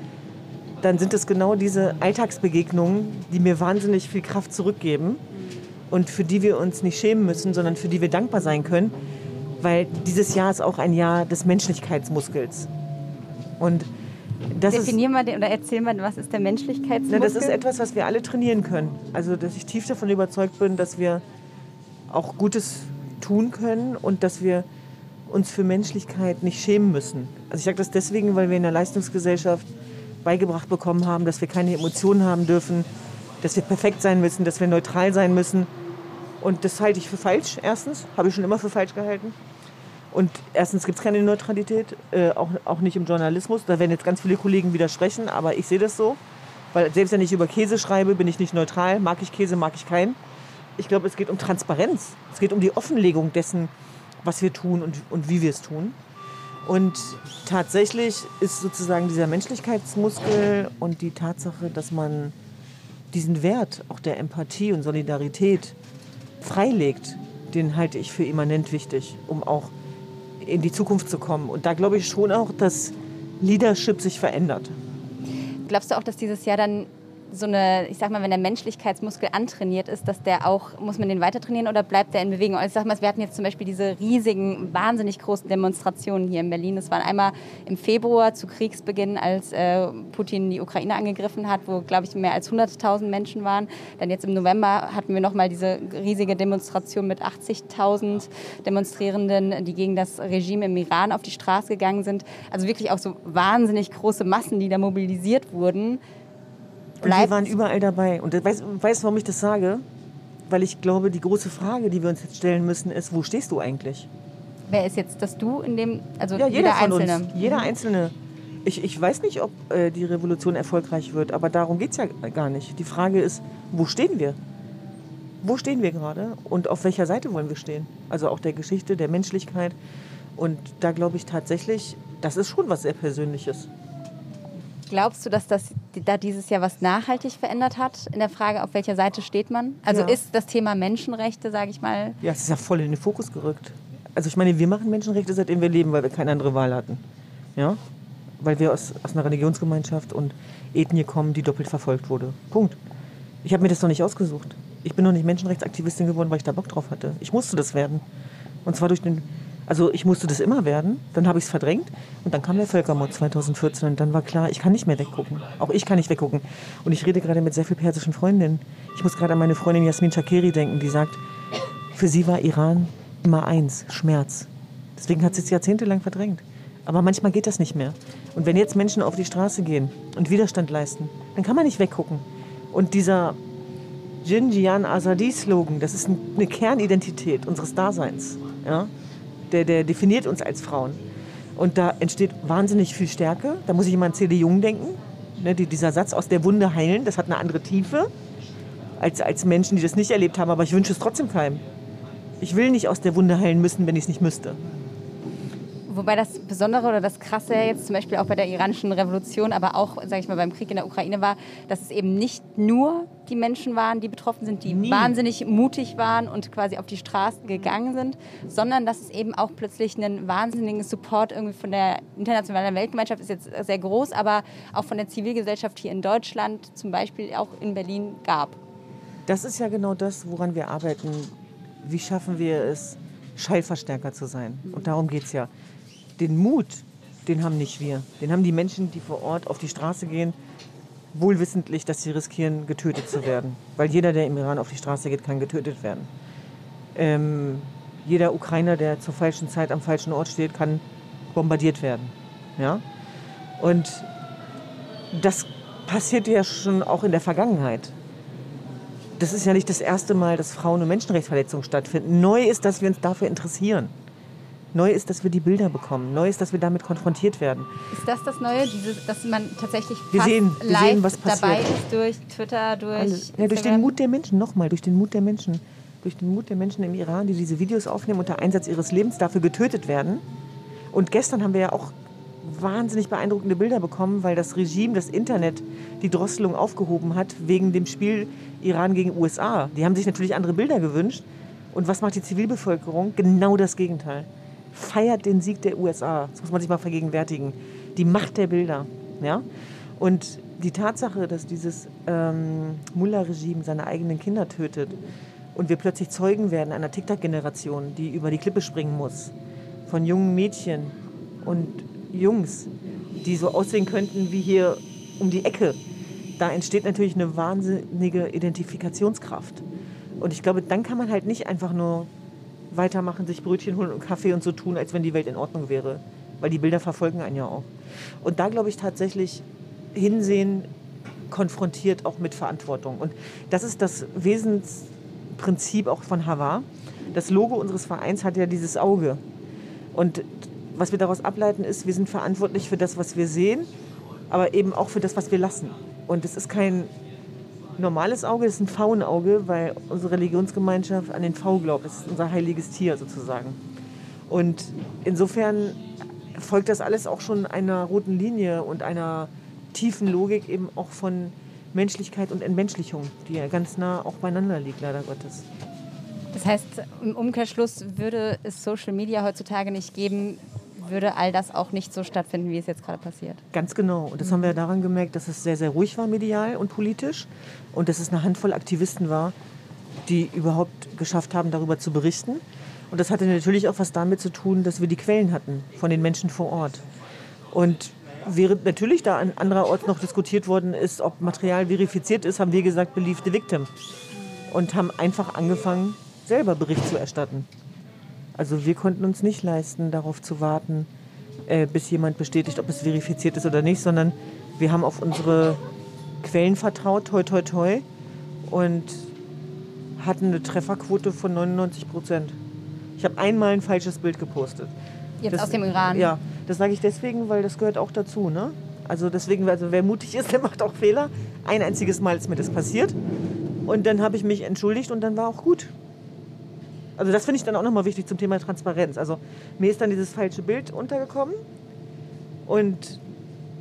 dann sind es genau diese Alltagsbegegnungen, die mir wahnsinnig viel Kraft zurückgeben und für die wir uns nicht schämen müssen, sondern für die wir dankbar sein können, weil dieses Jahr ist auch ein Jahr des Menschlichkeitsmuskels. Und das Definier mal oder erzähl mal, was ist der Menschlichkeitsmuskel? Na, das ist etwas, was wir alle trainieren können. Also, dass ich tief davon überzeugt bin, dass wir auch Gutes tun können und dass wir uns für Menschlichkeit nicht schämen müssen. Also ich sage das deswegen, weil wir in der Leistungsgesellschaft beigebracht bekommen haben, dass wir keine Emotionen haben dürfen, dass wir perfekt sein müssen, dass wir neutral sein müssen. Und das halte ich für falsch, erstens. Habe ich schon immer für falsch gehalten. Und erstens gibt es keine Neutralität, äh, auch, auch nicht im Journalismus. Da werden jetzt ganz viele Kollegen widersprechen, aber ich sehe das so. Weil selbst wenn ich über Käse schreibe, bin ich nicht neutral. Mag ich Käse, mag ich keinen. Ich glaube, es geht um Transparenz. Es geht um die Offenlegung dessen, was wir tun und, und wie wir es tun. Und tatsächlich ist sozusagen dieser Menschlichkeitsmuskel und die Tatsache, dass man diesen Wert auch der Empathie und Solidarität freilegt, den halte ich für immanent wichtig, um auch in die Zukunft zu kommen. Und da glaube ich schon auch, dass Leadership sich verändert. Glaubst du auch, dass dieses Jahr dann so eine, ich sag mal, wenn der Menschlichkeitsmuskel antrainiert ist, dass der auch, muss man den weiter trainieren oder bleibt der in Bewegung? Also ich sag mal, wir hatten jetzt zum Beispiel diese riesigen, wahnsinnig großen Demonstrationen hier in Berlin. Es waren einmal im Februar zu Kriegsbeginn, als äh, Putin die Ukraine angegriffen hat, wo, glaube ich, mehr als 100.000 Menschen waren. Dann jetzt im November hatten wir nochmal diese riesige Demonstration mit 80.000 Demonstrierenden, die gegen das Regime im Iran auf die Straße gegangen sind. Also wirklich auch so wahnsinnig große Massen, die da mobilisiert wurden bleibt. Und wir waren überall dabei. Und weißt du, warum ich das sage? Weil ich glaube, die große Frage, die wir uns jetzt stellen müssen, ist, wo stehst du eigentlich? Wer ist jetzt das Du in dem, also ja, jeder, jeder Einzelne? Uns, jeder mhm. Einzelne. Ich, ich weiß nicht, ob äh, die Revolution erfolgreich wird, aber darum geht es ja gar nicht. Die Frage ist, wo stehen wir? Wo stehen wir gerade und auf welcher Seite wollen wir stehen? Also auch der Geschichte, der Menschlichkeit. Und da glaube ich tatsächlich, das ist schon was sehr Persönliches. Glaubst du, dass das da dieses Jahr was nachhaltig verändert hat in der Frage, auf welcher Seite steht man? Also ja. ist das Thema Menschenrechte, sage ich mal. Ja, es ist ja voll in den Fokus gerückt. Also ich meine, wir machen Menschenrechte, seitdem wir leben, weil wir keine andere Wahl hatten. Ja? Weil wir aus, aus einer Religionsgemeinschaft und Ethnie kommen, die doppelt verfolgt wurde. Punkt. Ich habe mir das noch nicht ausgesucht. Ich bin noch nicht Menschenrechtsaktivistin geworden, weil ich da Bock drauf hatte. Ich musste das werden. Und zwar durch den also ich musste das immer werden, dann habe ich es verdrängt und dann kam der Völkermord 2014 und dann war klar, ich kann nicht mehr weggucken. Auch ich kann nicht weggucken. Und ich rede gerade mit sehr vielen persischen Freundinnen. Ich muss gerade an meine Freundin Jasmin Shakiri denken, die sagt, für sie war Iran immer eins, Schmerz. Deswegen hat sie es jahrzehntelang verdrängt. Aber manchmal geht das nicht mehr. Und wenn jetzt Menschen auf die Straße gehen und Widerstand leisten, dann kann man nicht weggucken. Und dieser Jinjian Azadi-Slogan, das ist eine Kernidentität unseres Daseins. Ja? Der, der definiert uns als Frauen. Und da entsteht wahnsinnig viel Stärke. Da muss ich immer an C.D. Jung denken. Ne, die, dieser Satz aus der Wunde heilen, das hat eine andere Tiefe als, als Menschen, die das nicht erlebt haben. Aber ich wünsche es trotzdem keinem. Ich will nicht aus der Wunde heilen müssen, wenn ich es nicht müsste. Wobei das Besondere oder das Krasse jetzt zum Beispiel auch bei der iranischen Revolution, aber auch, sage ich mal, beim Krieg in der Ukraine war, dass es eben nicht nur die Menschen waren, die betroffen sind, die Nie. wahnsinnig mutig waren und quasi auf die Straßen gegangen sind, sondern dass es eben auch plötzlich einen wahnsinnigen Support irgendwie von der internationalen Weltgemeinschaft ist jetzt sehr groß, aber auch von der Zivilgesellschaft hier in Deutschland, zum Beispiel auch in Berlin, gab. Das ist ja genau das, woran wir arbeiten. Wie schaffen wir es, Schallverstärker zu sein? Und darum geht es ja den Mut, den haben nicht wir. Den haben die Menschen, die vor Ort auf die Straße gehen, wohlwissentlich, dass sie riskieren, getötet zu werden. Weil jeder, der im Iran auf die Straße geht, kann getötet werden. Ähm, jeder Ukrainer, der zur falschen Zeit am falschen Ort steht, kann bombardiert werden. Ja? Und das passiert ja schon auch in der Vergangenheit. Das ist ja nicht das erste Mal, dass Frauen- und Menschenrechtsverletzungen stattfinden. Neu ist, dass wir uns dafür interessieren. Neu ist, dass wir die Bilder bekommen. Neu ist, dass wir damit konfrontiert werden. Ist das das Neue, Diese, dass man tatsächlich wir sehen, wir live sehen, was passiert. dabei ist durch Twitter, durch ja, durch den Mut der Menschen, nochmal, durch den Mut der Menschen. Durch den Mut der Menschen im Iran, die diese Videos aufnehmen unter Einsatz ihres Lebens, dafür getötet werden. Und gestern haben wir ja auch wahnsinnig beeindruckende Bilder bekommen, weil das Regime, das Internet, die Drosselung aufgehoben hat wegen dem Spiel Iran gegen USA. Die haben sich natürlich andere Bilder gewünscht. Und was macht die Zivilbevölkerung? Genau das Gegenteil feiert den Sieg der USA. Das muss man sich mal vergegenwärtigen. Die Macht der Bilder. Ja? Und die Tatsache, dass dieses ähm, Mullah-Regime seine eigenen Kinder tötet und wir plötzlich Zeugen werden einer TikTok-Generation, die über die Klippe springen muss, von jungen Mädchen und Jungs, die so aussehen könnten wie hier um die Ecke, da entsteht natürlich eine wahnsinnige Identifikationskraft. Und ich glaube, dann kann man halt nicht einfach nur weitermachen, sich Brötchen holen und Kaffee und so tun, als wenn die Welt in Ordnung wäre. Weil die Bilder verfolgen einen ja auch. Und da glaube ich tatsächlich, hinsehen konfrontiert auch mit Verantwortung. Und das ist das Wesensprinzip auch von Hava. Das Logo unseres Vereins hat ja dieses Auge. Und was wir daraus ableiten ist, wir sind verantwortlich für das, was wir sehen, aber eben auch für das, was wir lassen. Und es ist kein normales Auge ist ein Faunauge, weil unsere Religionsgemeinschaft an den V glaubt. Das ist unser heiliges Tier sozusagen. Und insofern folgt das alles auch schon einer roten Linie und einer tiefen Logik eben auch von Menschlichkeit und Entmenschlichung, die ja ganz nah auch beieinander liegt, leider Gottes. Das heißt, im Umkehrschluss würde es Social Media heutzutage nicht geben, würde all das auch nicht so stattfinden, wie es jetzt gerade passiert. Ganz genau. Und das haben wir daran gemerkt, dass es sehr, sehr ruhig war medial und politisch und dass es eine Handvoll Aktivisten war, die überhaupt geschafft haben, darüber zu berichten. Und das hatte natürlich auch was damit zu tun, dass wir die Quellen hatten von den Menschen vor Ort. Und während natürlich da an andererorts noch diskutiert worden ist, ob Material verifiziert ist, haben wir gesagt, believe the victim. Und haben einfach angefangen, selber Bericht zu erstatten. Also wir konnten uns nicht leisten, darauf zu warten, äh, bis jemand bestätigt, ob es verifiziert ist oder nicht, sondern wir haben auf unsere Quellen vertraut, toi toi toi, und hatten eine Trefferquote von 99 Prozent. Ich habe einmal ein falsches Bild gepostet. Jetzt das, aus dem Iran? Ja, das sage ich deswegen, weil das gehört auch dazu. Ne? Also deswegen, also wer mutig ist, <laughs> der macht auch Fehler. Ein einziges Mal ist mir das passiert. Und dann habe ich mich entschuldigt und dann war auch gut. Also das finde ich dann auch nochmal wichtig zum Thema Transparenz. Also mir ist dann dieses falsche Bild untergekommen und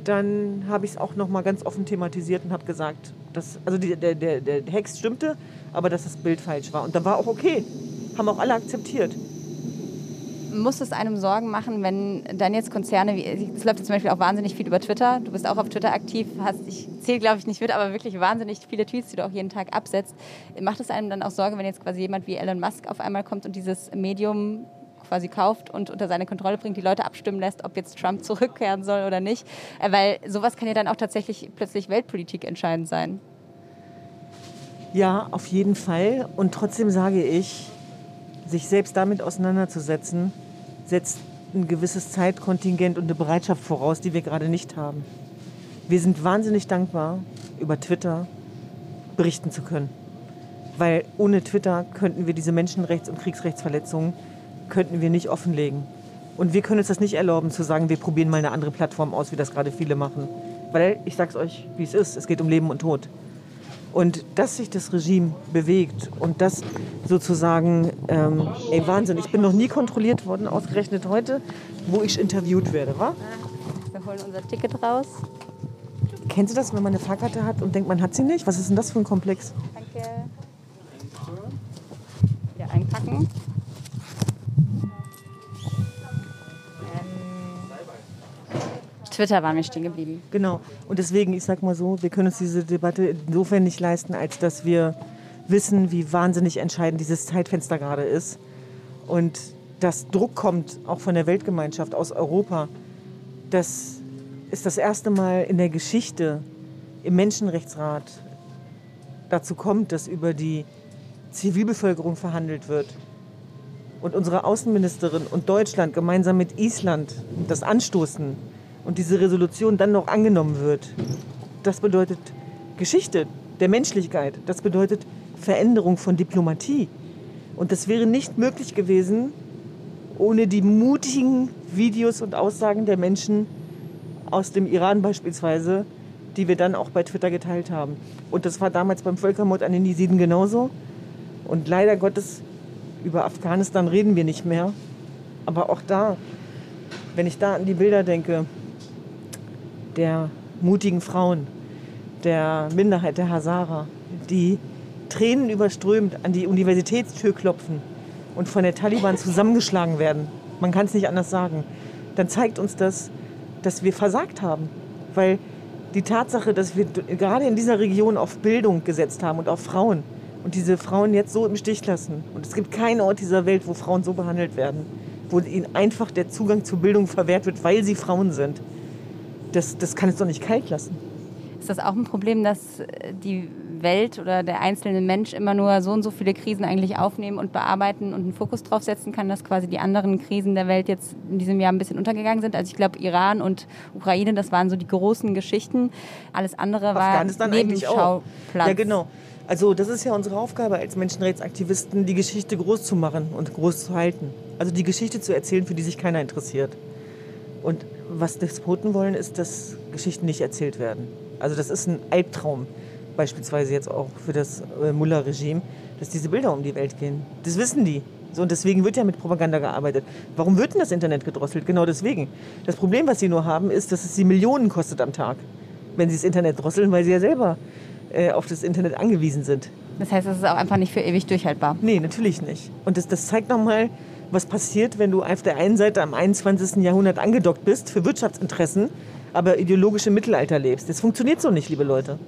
dann habe ich es auch nochmal ganz offen thematisiert und habe gesagt, dass, also die, der, der, der Text stimmte, aber dass das Bild falsch war. Und dann war auch okay. Haben auch alle akzeptiert muss es einem Sorgen machen, wenn dann jetzt Konzerne, wie es läuft zum Beispiel auch wahnsinnig viel über Twitter, du bist auch auf Twitter aktiv, hast, ich zähle glaube ich nicht mit, aber wirklich wahnsinnig viele Tweets, die du auch jeden Tag absetzt. Macht es einem dann auch Sorge, wenn jetzt quasi jemand wie Elon Musk auf einmal kommt und dieses Medium quasi kauft und unter seine Kontrolle bringt, die Leute abstimmen lässt, ob jetzt Trump zurückkehren soll oder nicht? Äh, weil sowas kann ja dann auch tatsächlich plötzlich Weltpolitik entscheidend sein. Ja, auf jeden Fall. Und trotzdem sage ich, sich selbst damit auseinanderzusetzen, setzt ein gewisses Zeitkontingent und eine Bereitschaft voraus, die wir gerade nicht haben. Wir sind wahnsinnig dankbar, über Twitter berichten zu können. Weil ohne Twitter könnten wir diese Menschenrechts- und Kriegsrechtsverletzungen könnten wir nicht offenlegen. Und wir können uns das nicht erlauben, zu sagen, wir probieren mal eine andere Plattform aus, wie das gerade viele machen. Weil ich sag's euch, wie es ist, es geht um Leben und Tod. Und dass sich das Regime bewegt und das sozusagen, ähm, ey Wahnsinn, ich bin noch nie kontrolliert worden, ausgerechnet heute, wo ich interviewt werde, wa? Wir holen unser Ticket raus. Kennen Sie das, wenn man eine Fahrkarte hat und denkt, man hat sie nicht? Was ist denn das für ein Komplex? Danke. Wieder einpacken. Twitter waren wir stehen geblieben. Genau. Und deswegen, ich sag mal so, wir können uns diese Debatte insofern nicht leisten, als dass wir wissen, wie wahnsinnig entscheidend dieses Zeitfenster gerade ist. Und dass Druck kommt, auch von der Weltgemeinschaft aus Europa. Das ist das erste Mal in der Geschichte im Menschenrechtsrat dazu kommt, dass über die Zivilbevölkerung verhandelt wird. Und unsere Außenministerin und Deutschland gemeinsam mit Island das anstoßen und diese Resolution dann noch angenommen wird. Das bedeutet Geschichte der Menschlichkeit. Das bedeutet Veränderung von Diplomatie. Und das wäre nicht möglich gewesen ohne die mutigen Videos und Aussagen der Menschen aus dem Iran beispielsweise, die wir dann auch bei Twitter geteilt haben. Und das war damals beim Völkermord an den Jesiden genauso. Und leider Gottes, über Afghanistan reden wir nicht mehr. Aber auch da, wenn ich da an die Bilder denke, der mutigen Frauen, der Minderheit der Hazara, die Tränen überströmt an die Universitätstür klopfen und von der Taliban zusammengeschlagen werden, man kann es nicht anders sagen, dann zeigt uns das, dass wir versagt haben. Weil die Tatsache, dass wir gerade in dieser Region auf Bildung gesetzt haben und auf Frauen und diese Frauen jetzt so im Stich lassen. Und es gibt keinen Ort dieser Welt, wo Frauen so behandelt werden, wo ihnen einfach der Zugang zu Bildung verwehrt wird, weil sie Frauen sind. Das, das kann es doch nicht kalt lassen. Ist das auch ein Problem, dass die Welt oder der einzelne Mensch immer nur so und so viele Krisen eigentlich aufnehmen und bearbeiten und einen Fokus drauf setzen kann, dass quasi die anderen Krisen der Welt jetzt in diesem Jahr ein bisschen untergegangen sind. Also ich glaube, Iran und Ukraine, das waren so die großen Geschichten. Alles andere war auch. Ja, genau. Also das ist ja unsere Aufgabe als Menschenrechtsaktivisten, die Geschichte groß zu machen und groß zu halten. Also die Geschichte zu erzählen, für die sich keiner interessiert. Und was Despoten wollen, ist, dass Geschichten nicht erzählt werden. Also das ist ein Albtraum beispielsweise jetzt auch für das äh, Mullah-Regime, dass diese Bilder um die Welt gehen. Das wissen die. So, und deswegen wird ja mit Propaganda gearbeitet. Warum wird denn das Internet gedrosselt? Genau deswegen. Das Problem, was sie nur haben, ist, dass es sie Millionen kostet am Tag, wenn sie das Internet drosseln, weil sie ja selber äh, auf das Internet angewiesen sind. Das heißt, das ist auch einfach nicht für ewig durchhaltbar. Nee, natürlich nicht. Und das, das zeigt nochmal, was passiert, wenn du auf der einen Seite am 21. Jahrhundert angedockt bist für Wirtschaftsinteressen, aber ideologische Mittelalter lebst. Das funktioniert so nicht, liebe Leute.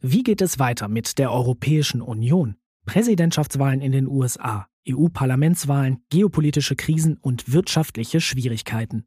Wie geht es weiter mit der Europäischen Union? Präsidentschaftswahlen in den USA, EU-Parlamentswahlen, geopolitische Krisen und wirtschaftliche Schwierigkeiten.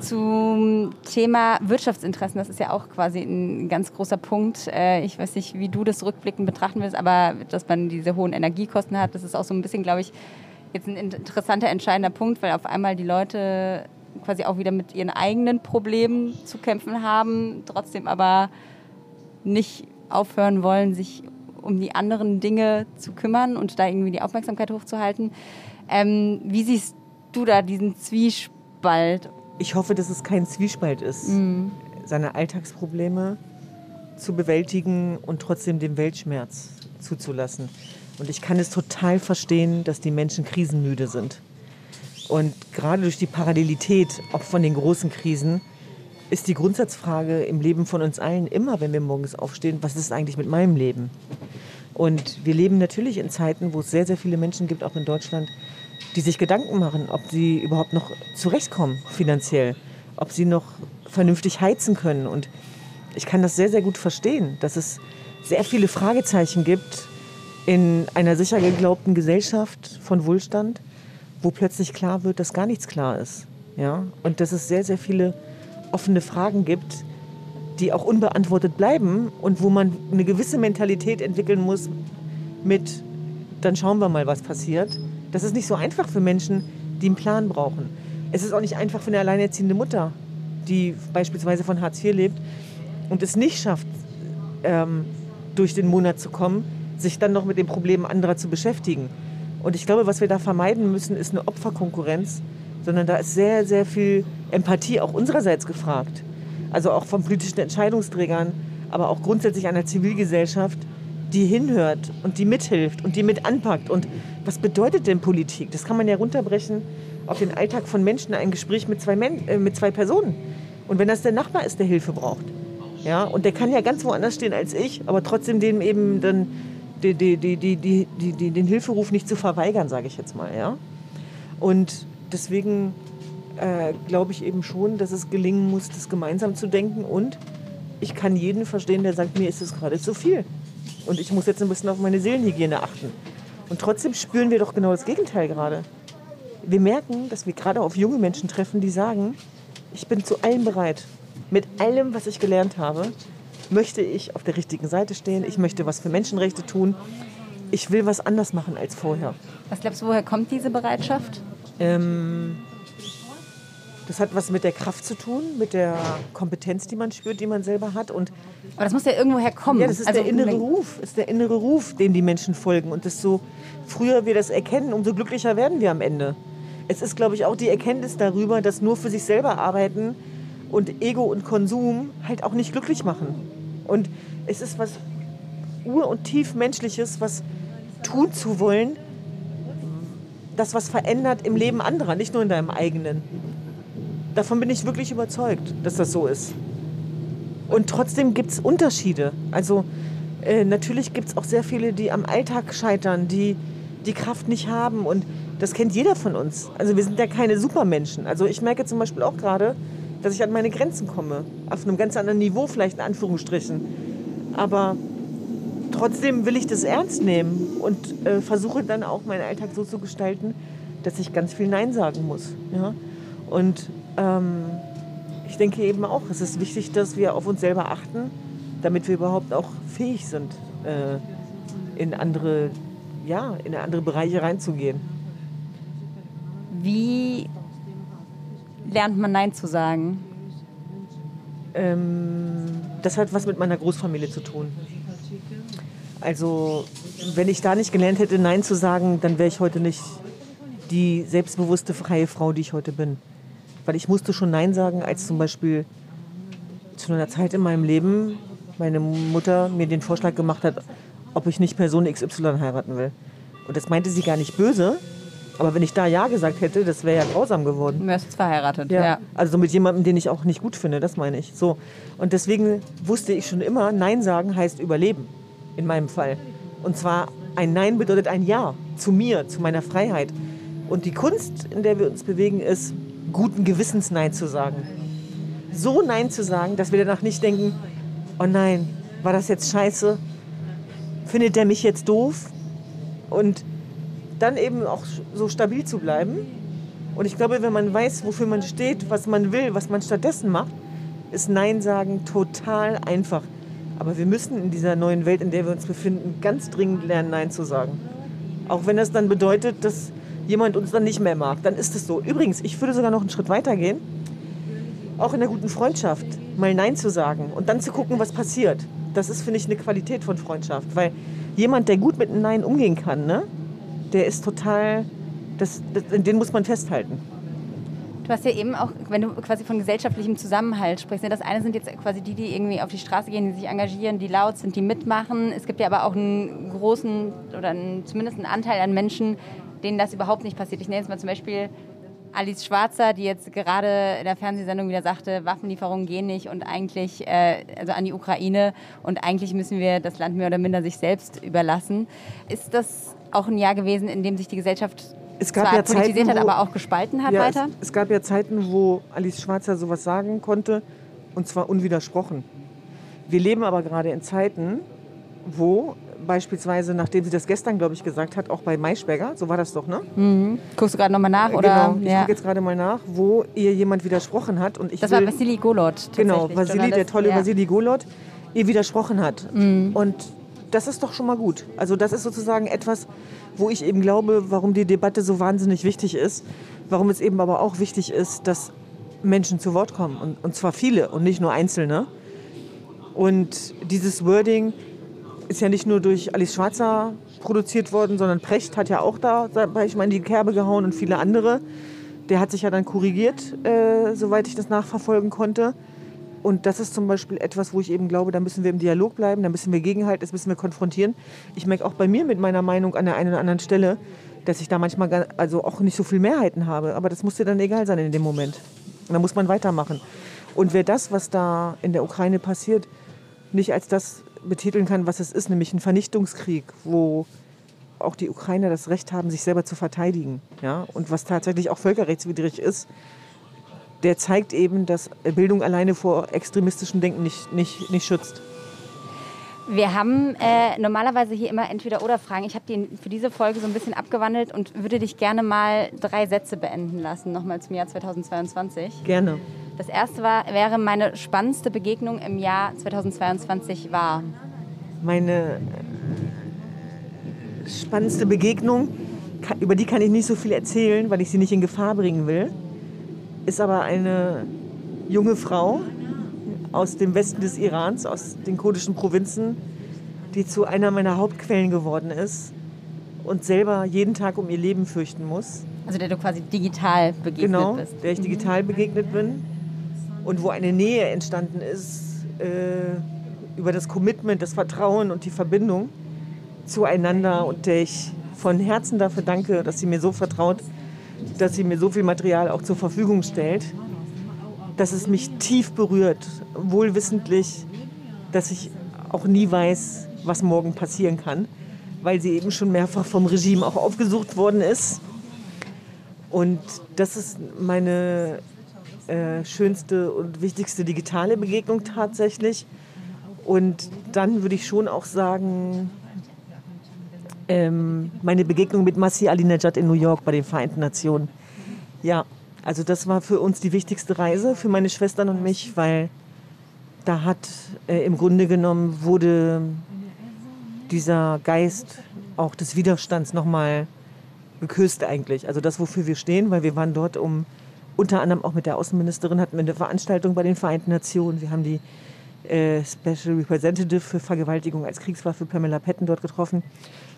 Zum Thema Wirtschaftsinteressen, das ist ja auch quasi ein ganz großer Punkt. Äh, ich weiß nicht, wie du das rückblickend betrachten willst, aber dass man diese hohen Energiekosten hat, das ist auch so ein bisschen, glaube ich, jetzt ein interessanter, entscheidender Punkt, weil auf einmal die Leute quasi auch wieder mit ihren eigenen Problemen zu kämpfen haben, trotzdem aber nicht aufhören wollen, sich um die anderen Dinge zu kümmern und da irgendwie die Aufmerksamkeit hochzuhalten. Ähm, wie siehst du da diesen Zwiespalt ich hoffe, dass es kein Zwiespalt ist, mhm. seine Alltagsprobleme zu bewältigen und trotzdem den Weltschmerz zuzulassen. Und ich kann es total verstehen, dass die Menschen krisenmüde sind. Und gerade durch die Parallelität auch von den großen Krisen ist die Grundsatzfrage im Leben von uns allen immer, wenn wir morgens aufstehen, was ist eigentlich mit meinem Leben? Und wir leben natürlich in Zeiten, wo es sehr, sehr viele Menschen gibt, auch in Deutschland, die sich Gedanken machen, ob sie überhaupt noch zurechtkommen finanziell, ob sie noch vernünftig heizen können. Und ich kann das sehr, sehr gut verstehen, dass es sehr viele Fragezeichen gibt in einer sicher geglaubten Gesellschaft von Wohlstand, wo plötzlich klar wird, dass gar nichts klar ist. Ja? Und dass es sehr, sehr viele offene Fragen gibt, die auch unbeantwortet bleiben und wo man eine gewisse Mentalität entwickeln muss mit, dann schauen wir mal, was passiert Das ist nicht so einfach für Menschen, die einen Plan brauchen. Es ist auch nicht einfach für eine alleinerziehende Mutter, die beispielsweise von Hartz IV lebt und es nicht schafft, ähm, durch den Monat zu kommen, sich dann noch mit den Problemen anderer zu beschäftigen. Und ich glaube, was wir da vermeiden müssen, ist eine Opferkonkurrenz, sondern da ist sehr, sehr viel Empathie auch unsererseits gefragt. Also auch von politischen Entscheidungsträgern, aber auch grundsätzlich einer Zivilgesellschaft, die hinhört und die mithilft und die mit anpackt. Und was bedeutet denn Politik? Das kann man ja runterbrechen auf den Alltag von Menschen, ein Gespräch mit zwei, Men äh, mit zwei Personen. Und wenn das der Nachbar ist, der Hilfe braucht. Ja, und der kann ja ganz woanders stehen als ich, aber trotzdem dem eben dann die, die, die, die, die, die, den Hilferuf nicht zu verweigern, sage ich jetzt mal. Ja? Und deswegen äh, glaube ich eben schon, dass es gelingen muss, das gemeinsam zu denken. Und ich kann jeden verstehen, der sagt, mir ist es gerade zu viel. Und ich muss jetzt ein bisschen auf meine Seelenhygiene achten. Und trotzdem spüren wir doch genau das Gegenteil gerade. Wir merken, dass wir gerade auf junge Menschen treffen, die sagen, ich bin zu allem bereit. Mit allem, was ich gelernt habe, möchte ich auf der richtigen Seite stehen. Ich möchte was für Menschenrechte tun. Ich will was anders machen als vorher. Was glaubst du, woher kommt diese Bereitschaft? Ähm, das hat was mit der Kraft zu tun, mit der Kompetenz, die man spürt, die man selber hat. Und Aber das muss ja irgendwo herkommen. Ja, das ist also, der innere Ruf, ist der innere Ruf, dem die Menschen folgen. Und desto früher wir das erkennen, umso glücklicher werden wir am Ende. Es ist, glaube ich, auch die Erkenntnis darüber, dass nur für sich selber arbeiten und Ego und Konsum halt auch nicht glücklich machen. Und es ist was ur- und tiefmenschliches, was tun zu wollen, das was verändert im Leben anderer, nicht nur in deinem eigenen. Davon bin ich wirklich überzeugt, dass das so ist. Und trotzdem gibt es Unterschiede. Also äh, natürlich gibt es auch sehr viele, die am Alltag scheitern, die die Kraft nicht haben. Und das kennt jeder von uns. Also wir sind ja keine Supermenschen. Also ich merke zum Beispiel auch gerade, dass ich an meine Grenzen komme. Auf einem ganz anderen Niveau vielleicht in Anführungsstrichen. Aber trotzdem will ich das ernst nehmen und äh, versuche dann auch meinen Alltag so zu gestalten, dass ich ganz viel Nein sagen muss. Ja? Und ähm, ich denke eben auch, es ist wichtig, dass wir auf uns selber achten, damit wir überhaupt auch fähig sind, äh, in andere, ja, in andere Bereiche reinzugehen. Wie lernt man Nein zu sagen? Ähm, das hat was mit meiner Großfamilie zu tun. Also, wenn ich da nicht gelernt hätte, Nein zu sagen, dann wäre ich heute nicht die selbstbewusste, freie Frau, die ich heute bin. Weil ich musste schon Nein sagen, als zum Beispiel zu einer Zeit in meinem Leben meine Mutter mir den Vorschlag gemacht hat, ob ich nicht Person XY heiraten will. Und das meinte sie gar nicht böse, aber wenn ich da Ja gesagt hätte, das wäre ja grausam geworden. Du wärst jetzt verheiratet. Ja. Ja. Also mit jemandem, den ich auch nicht gut finde, das meine ich. So. Und deswegen wusste ich schon immer, Nein sagen heißt überleben. In meinem Fall. Und zwar ein Nein bedeutet ein Ja zu mir, zu meiner Freiheit. Und die Kunst, in der wir uns bewegen, ist, guten Gewissens Nein zu sagen. So Nein zu sagen, dass wir danach nicht denken, oh nein, war das jetzt scheiße? Findet der mich jetzt doof? Und dann eben auch so stabil zu bleiben. Und ich glaube, wenn man weiß, wofür man steht, was man will, was man stattdessen macht, ist Nein sagen total einfach. Aber wir müssen in dieser neuen Welt, in der wir uns befinden, ganz dringend lernen, Nein zu sagen. Auch wenn das dann bedeutet, dass jemand uns dann nicht mehr mag, dann ist es so. Übrigens, ich würde sogar noch einen Schritt weiter gehen. Auch in der guten Freundschaft mal Nein zu sagen und dann zu gucken, was passiert. Das ist, finde ich, eine Qualität von Freundschaft. Weil jemand, der gut mit einem Nein umgehen kann, ne, der ist total, das, das, den muss man festhalten. Du hast ja eben auch, wenn du quasi von gesellschaftlichem Zusammenhalt sprichst, ne, das eine sind jetzt quasi die, die irgendwie auf die Straße gehen, die sich engagieren, die laut sind, die mitmachen. Es gibt ja aber auch einen großen oder einen, zumindest einen Anteil an Menschen, denen das überhaupt nicht passiert. Ich nenne jetzt mal zum Beispiel Alice Schwarzer, die jetzt gerade in der Fernsehsendung wieder sagte, Waffenlieferungen gehen nicht und eigentlich, äh, also an die Ukraine und eigentlich müssen wir das Land mehr oder minder sich selbst überlassen. Ist das auch ein Jahr gewesen, in dem sich die Gesellschaft Es gab zwar ja Zeiten, politisiert hat, wo- aber auch gespalten hat Ja, weiter? Es, es gab ja Zeiten, wo Alice Schwarzer sowas sagen konnte und zwar unwidersprochen. Wir leben aber gerade in Zeiten, wo beispielsweise, nachdem sie das gestern, glaube ich, gesagt hat, auch bei Maischberger, so war das doch, ne? Guckst du gerade nochmal nach? Oder? genau, ich ja. gucke jetzt gerade mal nach, wo ihr jemand widersprochen hat. Und ich Das will, war Vassili Golot. Genau, Vasili, der tolle ja. Vasili Golot, ihr widersprochen hat. Mhm. Und das ist doch schon mal gut. Also das ist sozusagen etwas, wo ich eben glaube, warum die Debatte so wahnsinnig wichtig ist, warum es eben aber auch wichtig ist, dass Menschen zu Wort kommen und, und zwar viele und nicht nur Einzelne. Und dieses Wording ist ja nicht nur durch Alice Schwarzer produziert worden, sondern Precht hat ja auch da, ich in die Kerbe gehauen und viele andere. Der hat sich ja dann korrigiert, äh, soweit ich das nachverfolgen konnte. Und das ist zum Beispiel etwas, wo ich eben glaube, da müssen wir im Dialog bleiben, da müssen wir gegenhalten, das müssen wir konfrontieren. Ich merke auch bei mir mit meiner Meinung an der einen oder anderen Stelle, dass ich da manchmal also auch nicht so viel Mehrheiten habe. Aber das muss dir dann egal sein in dem Moment. Da muss man weitermachen. Und wer das, was da in der Ukraine passiert, nicht als das betiteln kann, was es ist, nämlich ein Vernichtungskrieg, wo auch die Ukrainer das Recht haben, sich selber zu verteidigen. Ja? Und was tatsächlich auch völkerrechtswidrig ist, der zeigt eben, dass Bildung alleine vor extremistischem Denken nicht, nicht, nicht schützt. Wir haben äh, normalerweise hier immer Entweder-Oder-Fragen. Ich habe die für diese Folge so ein bisschen abgewandelt und würde dich gerne mal drei Sätze beenden lassen, nochmal zum Jahr 2022. Gerne. Das erste war, wäre meine spannendste Begegnung im Jahr 2022 war. Meine spannendste Begegnung, über die kann ich nicht so viel erzählen, weil ich sie nicht in Gefahr bringen will ist aber eine junge Frau aus dem Westen des Irans, aus den kurdischen Provinzen, die zu einer meiner Hauptquellen geworden ist und selber jeden Tag um ihr Leben fürchten muss. Also der du quasi digital begegnet genau, bist. der ich digital begegnet bin und wo eine Nähe entstanden ist äh, über das Commitment, das Vertrauen und die Verbindung zueinander und der ich von Herzen dafür danke, dass sie mir so vertraut, dass sie mir so viel Material auch zur Verfügung stellt, dass es mich tief berührt, wohlwissentlich, dass ich auch nie weiß, was morgen passieren kann, weil sie eben schon mehrfach vom Regime auch aufgesucht worden ist. Und das ist meine äh, schönste und wichtigste digitale Begegnung tatsächlich. Und dann würde ich schon auch sagen, ähm, meine Begegnung mit Masih Alinejad in New York bei den Vereinten Nationen. Ja, also das war für uns die wichtigste Reise, für meine Schwestern und mich, weil da hat äh, im Grunde genommen wurde dieser Geist auch des Widerstands nochmal geküsst eigentlich. Also das, wofür wir stehen, weil wir waren dort um, unter anderem auch mit der Außenministerin hatten wir eine Veranstaltung bei den Vereinten Nationen. Wir haben die äh, Special Representative für Vergewaltigung als Kriegswaffe Pamela Patton dort getroffen.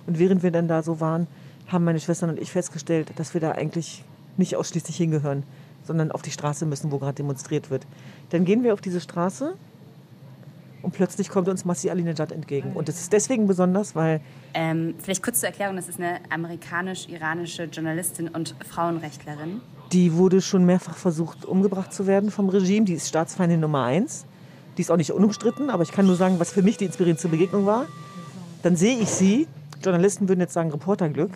Und während wir dann da so waren, haben meine Schwestern und ich festgestellt, dass wir da eigentlich nicht ausschließlich hingehören, sondern auf die Straße müssen, wo gerade demonstriert wird. Dann gehen wir auf diese Straße und plötzlich kommt uns Masih Alinejad entgegen. Und das ist deswegen besonders, weil... Ähm, vielleicht kurz zur Erklärung, das ist eine amerikanisch-iranische Journalistin und Frauenrechtlerin. Die wurde schon mehrfach versucht, umgebracht zu werden vom Regime. Die ist Staatsfeindin Nummer eins. Die ist auch nicht unumstritten, aber ich kann nur sagen, was für mich die inspirierendste Begegnung war. Dann sehe ich sie Journalisten würden jetzt sagen Reporterglück.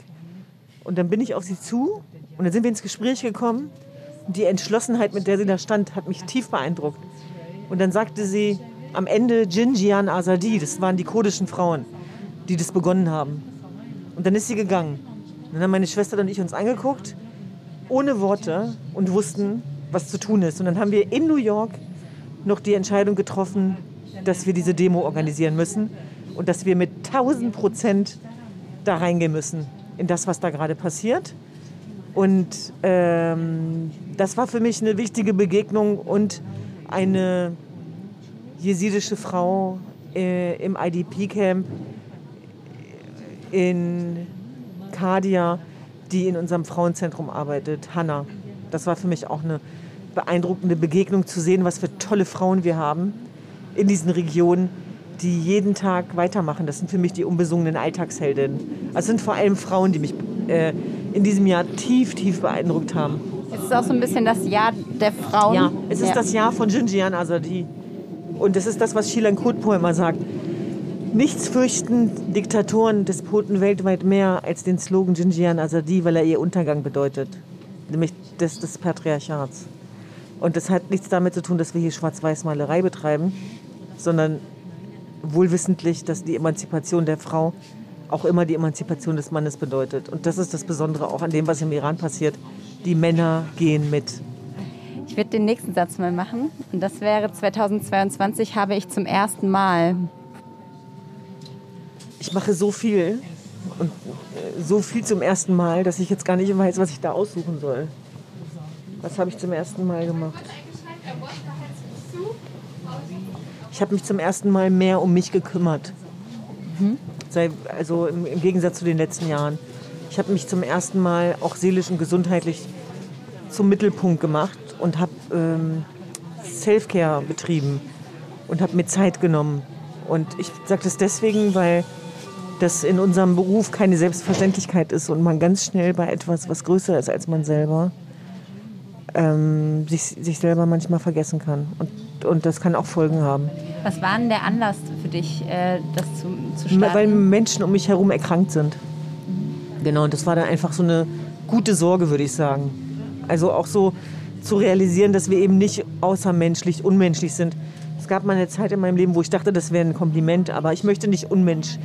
Und dann bin ich auf sie zu und dann sind wir ins Gespräch gekommen. Die Entschlossenheit, mit der sie da stand, hat mich tief beeindruckt. Und dann sagte sie am Ende Jinjian Azadi, das waren die kurdischen Frauen, die das begonnen haben. Und dann ist sie gegangen. Und dann haben meine Schwester und ich uns angeguckt, ohne Worte und wussten, was zu tun ist. Und dann haben wir in New York noch die Entscheidung getroffen, dass wir diese Demo organisieren müssen und dass wir mit 1000 Prozent da reingehen müssen in das, was da gerade passiert. Und ähm, das war für mich eine wichtige Begegnung und eine jesidische Frau äh, im IDP-Camp in Kadia, die in unserem Frauenzentrum arbeitet, Hanna. Das war für mich auch eine beeindruckende Begegnung zu sehen, was für tolle Frauen wir haben in diesen Regionen, die jeden Tag weitermachen. Das sind für mich die unbesungenen Alltagsheldinnen. Also es sind vor allem Frauen, die mich äh, in diesem Jahr tief, tief beeindruckt haben. Es ist auch so ein bisschen das Jahr der Frauen. Ja, es ist ja. das Jahr von Jinjian Azadi. Und das ist das, was Shilan Kutpo immer sagt. Nichts fürchten Diktatoren, Despoten weltweit mehr als den Slogan Jinjian Azadi, weil er ihr Untergang bedeutet. Nämlich des, des Patriarchats. Und das hat nichts damit zu tun, dass wir hier Schwarz-Weiß-Malerei betreiben, sondern wohlwissentlich, dass die Emanzipation der Frau auch immer die Emanzipation des Mannes bedeutet. Und das ist das Besondere auch an dem, was im Iran passiert. Die Männer gehen mit. Ich würde den nächsten Satz mal machen. Und das wäre 2022 habe ich zum ersten Mal. mache so viel und so viel zum ersten Mal, dass ich jetzt gar nicht weiß, was ich da aussuchen soll. Was habe ich zum ersten Mal gemacht? Ich habe mich zum ersten Mal mehr um mich gekümmert. Mhm. Also im, Gegensatz zu den letzten Jahren. Ich habe mich zum ersten Mal auch seelisch und gesundheitlich zum Mittelpunkt gemacht und habe ähm, Self-Care betrieben und habe mir Zeit genommen. Und ich sage das deswegen, weil das in unserem Beruf keine Selbstverständlichkeit ist und man ganz schnell bei etwas, was größer ist als man selber, ähm, sich, sich selber manchmal vergessen kann. Und, und das kann auch Folgen haben. Was war denn der Anlass für dich, äh, das zu, zu starten? Weil Menschen um mich herum erkrankt sind. Genau, und das war dann einfach so eine gute Sorge, würde ich sagen. Also auch so zu realisieren, dass wir eben nicht außermenschlich, unmenschlich sind. Es gab mal eine Zeit in meinem Leben, wo ich dachte, das wäre ein Kompliment, aber ich möchte nicht unmensch,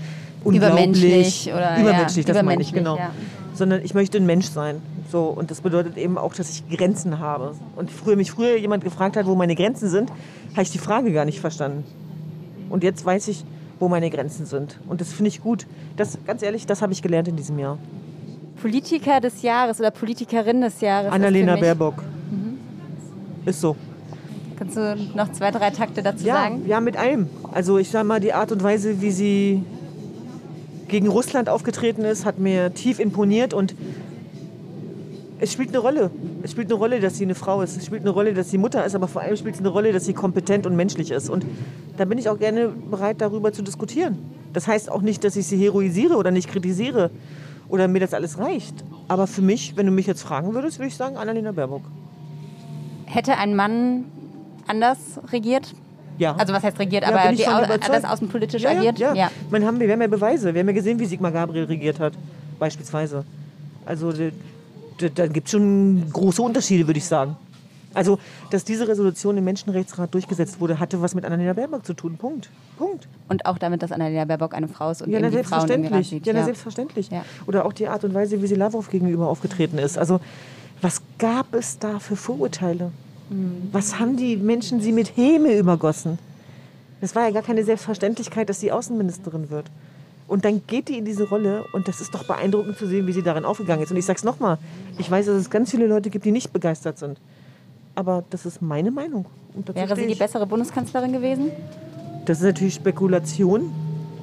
übermenschlich oder übermenschlich, ja, das meine ich genau, ja. sondern ich möchte ein Mensch sein. So und das bedeutet eben auch, dass ich Grenzen habe. Und früher mich früher jemand gefragt hat, wo meine Grenzen sind, habe ich die Frage gar nicht verstanden. Und jetzt weiß ich, wo meine Grenzen sind. Und das finde ich gut. Das, ganz ehrlich, das habe ich gelernt in diesem Jahr. Politiker des Jahres oder Politikerin des Jahres? Annalena Baerbock. Ist so. Kannst du noch zwei, drei Takte dazu ja, sagen? Ja, mit allem. Also ich sage mal, die Art und Weise, wie sie gegen Russland aufgetreten ist, hat mir tief imponiert und es spielt eine Rolle. Es spielt eine Rolle, dass sie eine Frau ist. Es spielt eine Rolle, dass sie Mutter ist, aber vor allem spielt es eine Rolle, dass sie kompetent und menschlich ist. Und da bin ich auch gerne bereit, darüber zu diskutieren. Das heißt auch nicht, dass ich sie heroisiere oder nicht kritisiere oder mir das alles reicht. Aber für mich, wenn du mich jetzt fragen würdest, würde ich sagen Annalena Baerbock. Hätte ein Mann anders regiert? Ja. Also was heißt regiert, ja, aber die, anders außenpolitisch ja, agiert? Ja, ja. Man haben, wir haben ja Beweise. Wir haben ja gesehen, wie Sigmar Gabriel regiert hat, beispielsweise. Also da gibt es schon große Unterschiede, würde ich sagen. Also, dass diese Resolution im Menschenrechtsrat durchgesetzt wurde, hatte was mit Annalena Baerbock zu tun. Punkt. Punkt. Und auch damit, dass Annalena Baerbock eine Frau ist und ja, na, selbstverständlich. Sieht. Ja, na, selbstverständlich. Ja. Oder auch die Art und Weise, wie sie Lavrov gegenüber aufgetreten ist. Also, was gab es da für Vorurteile? Was haben die Menschen sie mit Häme übergossen? Es war ja gar keine Selbstverständlichkeit, dass sie Außenministerin wird. Und dann geht die in diese Rolle und das ist doch beeindruckend zu sehen, wie sie darin aufgegangen ist. Und ich sage es nochmal, ich weiß, dass es ganz viele Leute gibt, die nicht begeistert sind. Aber das ist meine Meinung. Wäre sie die bessere Bundeskanzlerin gewesen? Das ist natürlich Spekulation.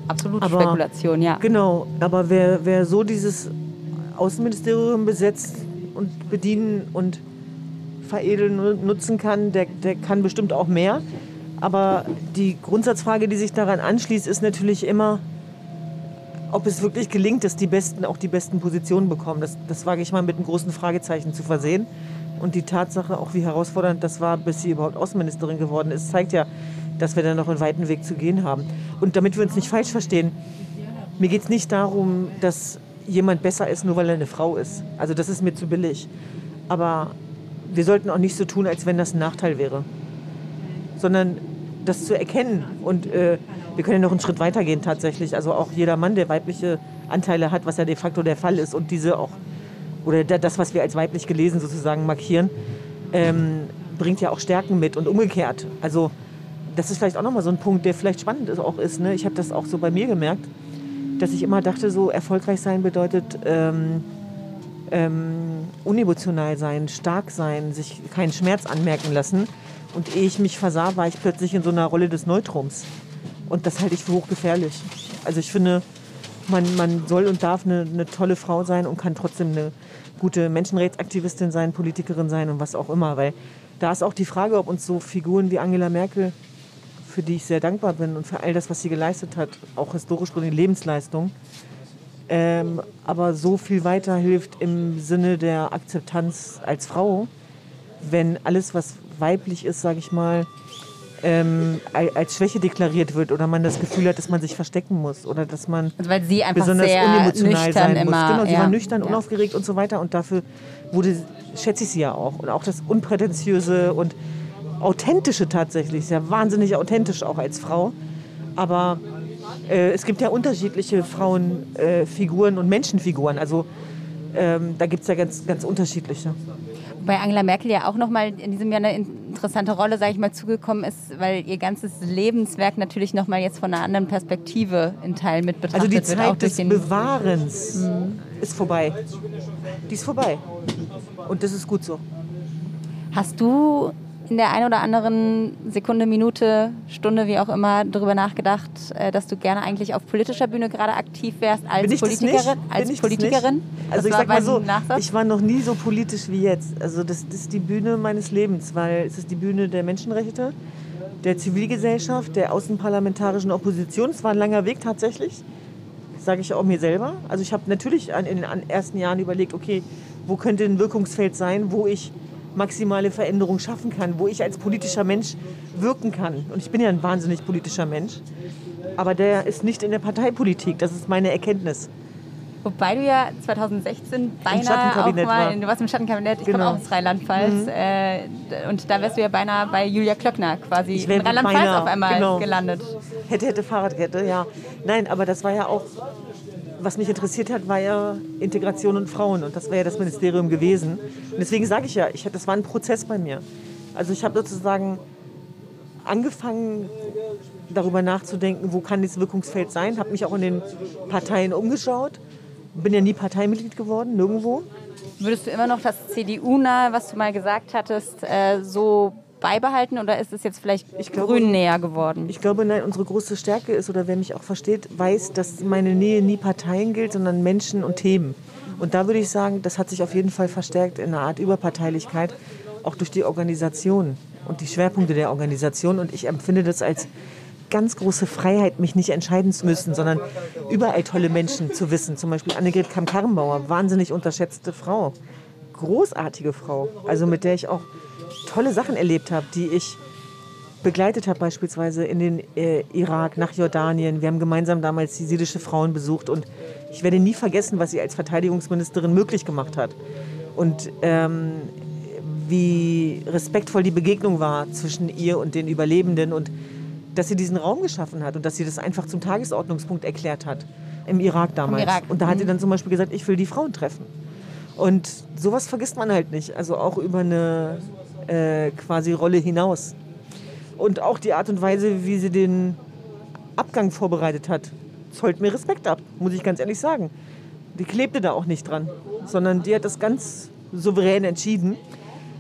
Absolut aber, Spekulation, ja. Genau, aber wer, wer so dieses Außenministerium besetzt und bedienen und veredeln nutzen kann, der, der kann bestimmt auch mehr. Aber die Grundsatzfrage, die sich daran anschließt, ist natürlich immer, ob es wirklich gelingt, dass die Besten auch die besten Positionen bekommen. Das, das wage ich mal mit einem großen Fragezeichen zu versehen. Und die Tatsache, auch wie herausfordernd das war, bis sie überhaupt Außenministerin geworden ist, zeigt ja, dass wir da noch einen weiten Weg zu gehen haben. Und damit wir uns nicht falsch verstehen, mir geht es nicht darum, dass jemand besser ist, nur weil er eine Frau ist. Also das ist mir zu billig. Aber wir sollten auch nicht so tun, als wenn das ein Nachteil wäre. Sondern das zu erkennen. Und äh, wir können ja noch einen Schritt weiter gehen tatsächlich. Also auch jeder Mann, der weibliche Anteile hat, was ja de facto der Fall ist, und diese auch, oder das, was wir als weiblich gelesen sozusagen markieren, ähm, bringt ja auch Stärken mit und umgekehrt. Also das ist vielleicht auch nochmal so ein Punkt, der vielleicht spannend ist, auch ist. Ne? Ich habe das auch so bei mir gemerkt, dass ich immer dachte, so erfolgreich sein bedeutet ähm, ähm, unemotional sein, stark sein, sich keinen Schmerz anmerken lassen. Und ehe ich mich versah, war ich plötzlich in so einer Rolle des Neutrums. Und das halte ich für hochgefährlich. Also ich finde, man, man soll und darf eine, eine tolle Frau sein und kann trotzdem eine gute Menschenrechtsaktivistin sein, Politikerin sein und was auch immer. Weil da ist auch die Frage, ob uns so Figuren wie Angela Merkel, für die ich sehr dankbar bin und für all das, was sie geleistet hat, auch historisch gesehen Lebensleistung, ähm, aber so viel weiterhilft im Sinne der Akzeptanz als Frau, wenn alles, was weiblich ist, sage ich mal, ähm, als Schwäche deklariert wird oder man das Gefühl hat, dass man sich verstecken muss oder dass man also weil sie einfach besonders sehr unemotional sein immer, muss. Genau, sie ja. war nüchtern, ja. unaufgeregt und so weiter und dafür wurde, schätze ich sie ja auch. Und auch das Unprätentiöse und Authentische tatsächlich, sehr wahnsinnig authentisch auch als Frau. Aber äh, es gibt ja unterschiedliche Frauenfiguren äh, und Menschenfiguren. Also ähm, da gibt es ja ganz, ganz unterschiedliche. Bei Angela Merkel ja auch nochmal in diesem Jahr eine interessante Rolle, sage ich mal, zugekommen ist, weil ihr ganzes Lebenswerk natürlich nochmal jetzt von einer anderen Perspektive in Teilen mit betrachtet Also die wird. Zeit des Bewahrens Mhm. ist vorbei. Die ist vorbei. Und das ist gut so. Hast du in der einen oder anderen Sekunde, Minute, Stunde, wie auch immer, darüber nachgedacht, äh, dass du gerne eigentlich auf politischer Bühne gerade aktiv wärst als? Politikerin? Bin Als Politikerin? Also ich war sag mal so, Nachsatz? ich war noch nie so politisch wie jetzt. Also das, das ist die Bühne meines Lebens, weil es ist die Bühne der Menschenrechte, der Zivilgesellschaft, der außenparlamentarischen Opposition. Es war ein langer Weg tatsächlich, sage ich auch mir selber. Also ich habe natürlich in den ersten Jahren überlegt, okay, wo könnte ein Wirkungsfeld sein, wo ich maximale Veränderung schaffen kann, wo ich als politischer Mensch wirken kann. Und ich bin ja ein wahnsinnig politischer Mensch. Aber der ist nicht in der Parteipolitik. Das ist meine Erkenntnis. Wobei du ja 2016 beinahe auch mal, war. du warst im Schattenkabinett, ich Genau. komme auch aus Rheinland-Pfalz äh, d- und da wärst du ja beinahe bei Julia Klöckner quasi Ich in Rheinland-Pfalz auf einmal genau. gelandet. Hätte, hätte Fahrradkette, ja. Nein, aber das war ja auch, was mich interessiert hat, war ja Integration und Frauen. Und das wäre ja das Ministerium gewesen. Und deswegen sage ich ja, ich, das war ein Prozess bei mir. Also ich habe sozusagen angefangen, darüber nachzudenken, wo kann das Wirkungsfeld sein. Habe mich auch in den Parteien umgeschaut. Bin ja nie Parteimitglied geworden, nirgendwo. Würdest du immer noch das CDU-nahe, was du mal gesagt hattest, äh, so beibehalten oder ist es jetzt vielleicht Ich glaube- grün näher geworden? Ich glaube, nein, unsere große Stärke ist, oder wer mich auch versteht, weiß, dass meine Nähe nie Parteien gilt, sondern Menschen und Themen. Und da würde ich sagen, das hat sich auf jeden Fall verstärkt in einer Art Überparteilichkeit, auch durch die Organisation und die Schwerpunkte der Organisation. Und ich empfinde das als ganz große Freiheit, mich nicht entscheiden zu müssen, sondern überall tolle Menschen zu wissen. Zum Beispiel Annegret Kamm-Karrenbauer, wahnsinnig unterschätzte Frau. Großartige Frau, also mit der ich auch tolle Sachen erlebt habe, die ich begleitet habe, beispielsweise in den äh, Irak, nach Jordanien. Wir haben gemeinsam damals jesidische Frauen besucht und ich werde nie vergessen, was sie als Verteidigungsministerin möglich gemacht hat. Und ähm, wie respektvoll die Begegnung war zwischen ihr und den Überlebenden und dass sie diesen Raum geschaffen hat und dass sie das einfach zum Tagesordnungspunkt erklärt hat. Im Irak damals. Irak, Und da hat sie mhm. dann zum Beispiel gesagt, ich will die Frauen treffen. Und sowas vergisst man halt nicht. Also auch über eine äh, quasi Rolle hinaus. Und auch die Art und Weise, wie sie den Abgang vorbereitet hat, zollt mir Respekt ab, muss ich ganz ehrlich sagen. Die klebte da auch nicht dran, sondern die hat das ganz souverän entschieden.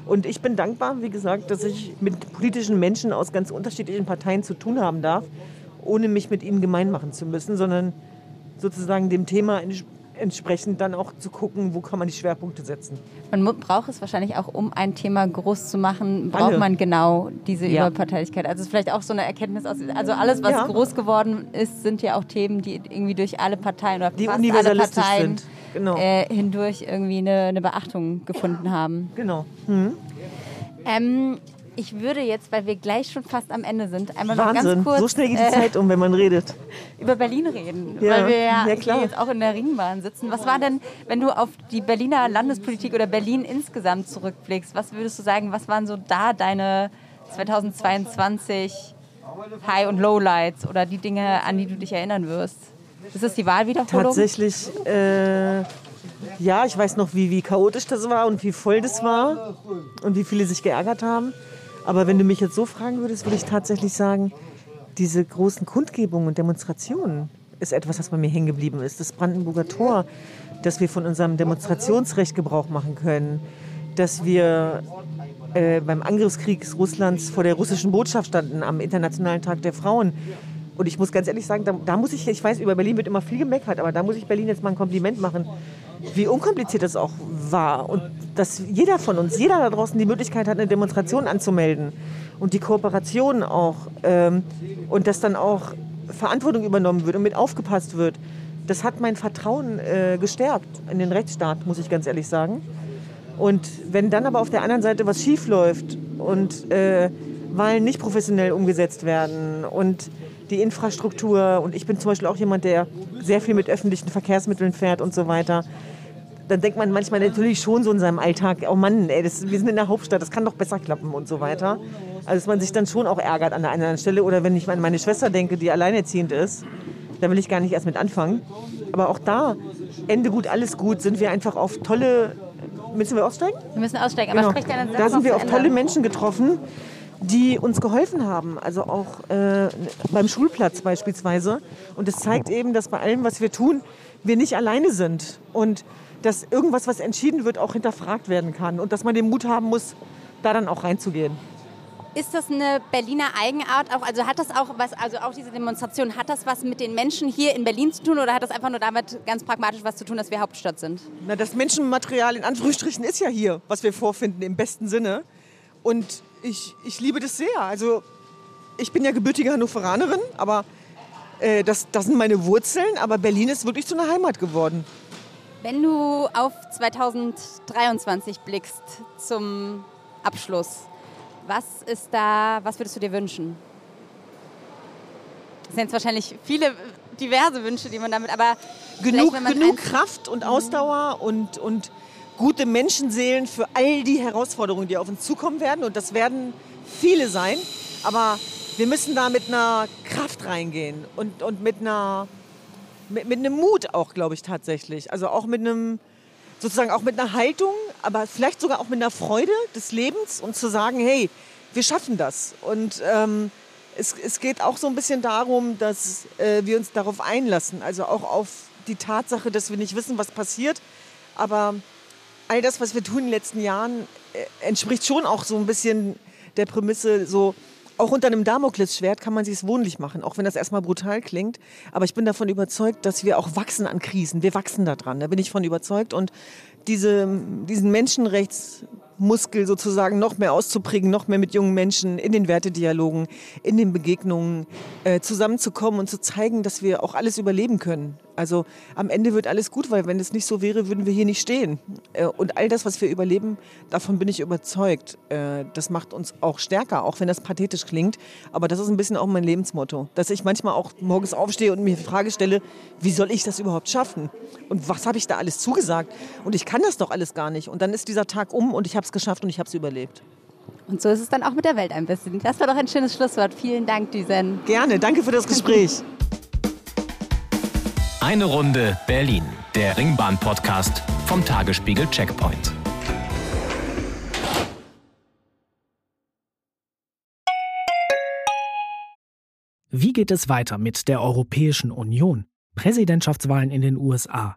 Und ich bin dankbar, wie gesagt, dass ich mit politischen Menschen aus ganz unterschiedlichen Parteien zu tun haben darf, ohne mich mit ihnen gemein machen zu müssen, sondern sozusagen dem Thema entsprechend dann auch zu gucken, wo kann man die Schwerpunkte setzen. Man braucht es wahrscheinlich auch, um ein Thema groß zu machen, braucht Alle. man genau diese Ja. Überparteilichkeit. Also es ist vielleicht auch so eine Erkenntnis aus, also alles, was Ja. groß geworden ist, sind ja auch Themen, die irgendwie durch alle Parteien oder Die fast alle Parteien sind. Genau. äh, hindurch irgendwie eine, eine Beachtung gefunden haben. Genau. Ähm, ich würde jetzt, weil wir gleich schon fast am Ende sind, einmal noch Wahnsinn. ganz kurz so schnell geht die äh, Zeit um, wenn man redet. <laughs> über Berlin reden, Ja, weil wir ja, ja, jetzt auch in der Ringbahn sitzen. Was war denn, wenn du auf die Berliner Landespolitik oder Berlin insgesamt zurückblickst, was würdest du sagen, was waren so da deine 2022 High- und Lowlights oder die Dinge, an die du dich erinnern wirst? Ist das die Wahlwiederholung? Tatsächlich, äh, ja, ich weiß noch, wie, wie chaotisch das war und wie voll das war und wie viele sich geärgert haben. Aber wenn du mich jetzt so fragen würdest, würde ich tatsächlich sagen, diese großen Kundgebungen und Demonstrationen ist etwas, was bei mir hängen geblieben ist. Das Brandenburger Tor, dass wir von unserem Demonstrationsrecht Gebrauch machen können, dass wir äh, beim Angriffskrieg Russlands vor der russischen Botschaft standen am Internationalen Tag der Frauen. Und ich muss ganz ehrlich sagen, da, da muss ich, ich weiß, über Berlin wird immer viel gemeckert, aber da muss ich Berlin jetzt mal ein Kompliment machen, wie unkompliziert das auch war. Und dass jeder von uns, jeder da draußen die Möglichkeit hat, eine Demonstration anzumelden. Und die Kooperation auch. Ähm, und dass dann auch Verantwortung übernommen wird und mit aufgepasst wird. Das hat mein Vertrauen äh, gestärkt in den Rechtsstaat, muss ich ganz ehrlich sagen. Und wenn dann aber auf der anderen Seite was schief läuft und äh, Wahlen nicht professionell umgesetzt werden und die Infrastruktur und ich bin zum Beispiel auch jemand, der sehr viel mit öffentlichen Verkehrsmitteln fährt und so weiter, dann denkt man manchmal natürlich schon so in seinem Alltag, oh Mann, ey, das, wir sind in der Hauptstadt, das kann doch besser klappen und so weiter. Also dass man sich dann schon auch ärgert an der einen oder anderen Stelle. Oder wenn ich an meine Schwester denke, die alleinerziehend ist, da will ich gar nicht erst mit anfangen. Aber auch da, Ende gut, alles gut, sind wir einfach auf tolle Müssen wir aussteigen? Wir müssen aussteigen, aber Genau. sprich deinen Satz Da sind wir auf tolle Menschen getroffen, die uns geholfen haben. Also auch äh, beim Schulplatz beispielsweise. Und es zeigt eben, dass bei allem, was wir tun, wir nicht alleine sind. Und dass irgendwas, was entschieden wird, auch hinterfragt werden kann. Und dass man den Mut haben muss, da dann auch reinzugehen. Ist das eine Berliner Eigenart auch? Also hat das auch was, also auch diese Demonstration, hat das was mit den Menschen hier in Berlin zu tun oder hat das einfach nur damit ganz pragmatisch was zu tun, dass wir Hauptstadt sind? Na, das Menschenmaterial in Anführungsstrichen ist ja hier, was wir vorfinden, im besten Sinne. Und ich, ich liebe das sehr. Also ich bin ja gebürtige Hannoveranerin, aber äh, das, das sind meine Wurzeln. Aber Berlin ist wirklich zu einer Heimat geworden. Wenn du auf 2023 blickst zum Abschluss, was ist da, was würdest du dir wünschen? Das sind jetzt wahrscheinlich viele diverse Wünsche, die man damit, aber Genug, man genug Kraft und Ausdauer und, und gute Menschenseelen für all die Herausforderungen, die auf uns zukommen werden. Und das werden viele sein. Aber wir müssen da mit einer Kraft reingehen und, und mit, einer, mit, mit einem Mut auch, glaube ich, tatsächlich. Also auch mit einem, sozusagen auch mit einer Haltung, aber vielleicht sogar auch mit einer Freude des Lebens und zu sagen, hey, wir schaffen das. Und ähm, es, es geht auch so ein bisschen darum, dass äh, wir uns darauf einlassen, also auch auf die Tatsache, dass wir nicht wissen, was passiert. Aber all das, was wir tun in den letzten Jahren, äh, entspricht schon auch so ein bisschen der Prämisse, so auch unter einem Damoklesschwert kann man sich es wohnlich machen, auch wenn das erstmal brutal klingt. Aber ich bin davon überzeugt, dass wir auch wachsen an Krisen. Wir wachsen da dran, da bin ich von überzeugt. Und diese, diesen Menschenrechtsmuskel sozusagen noch mehr auszuprägen, noch mehr mit jungen Menschen in den Wertedialogen, in den Begegnungen äh, zusammenzukommen und zu zeigen, dass wir auch alles überleben können. Also am Ende wird alles gut, weil wenn es nicht so wäre, würden wir hier nicht stehen. Äh, und all das, was wir überleben, davon bin ich überzeugt. Äh, das macht uns auch stärker, auch wenn das pathetisch klingt. Aber das ist ein bisschen auch mein Lebensmotto, dass ich manchmal auch morgens aufstehe und mir die Frage stelle, wie soll ich das überhaupt schaffen? Und was habe ich da alles zugesagt? Und ich kann das doch alles gar nicht. Und dann ist dieser Tag um und ich habe es geschafft und ich habe es überlebt. Und so ist es dann auch mit der Welt ein bisschen. Das war doch ein schönes Schlusswort. Vielen Dank, Düsen. Gerne, danke für das Gespräch. Eine Runde Berlin, der Ringbahn-Podcast vom Tagesspiegel Checkpoint. Wie geht es weiter mit der Europäischen Union? Präsidentschaftswahlen in den USA,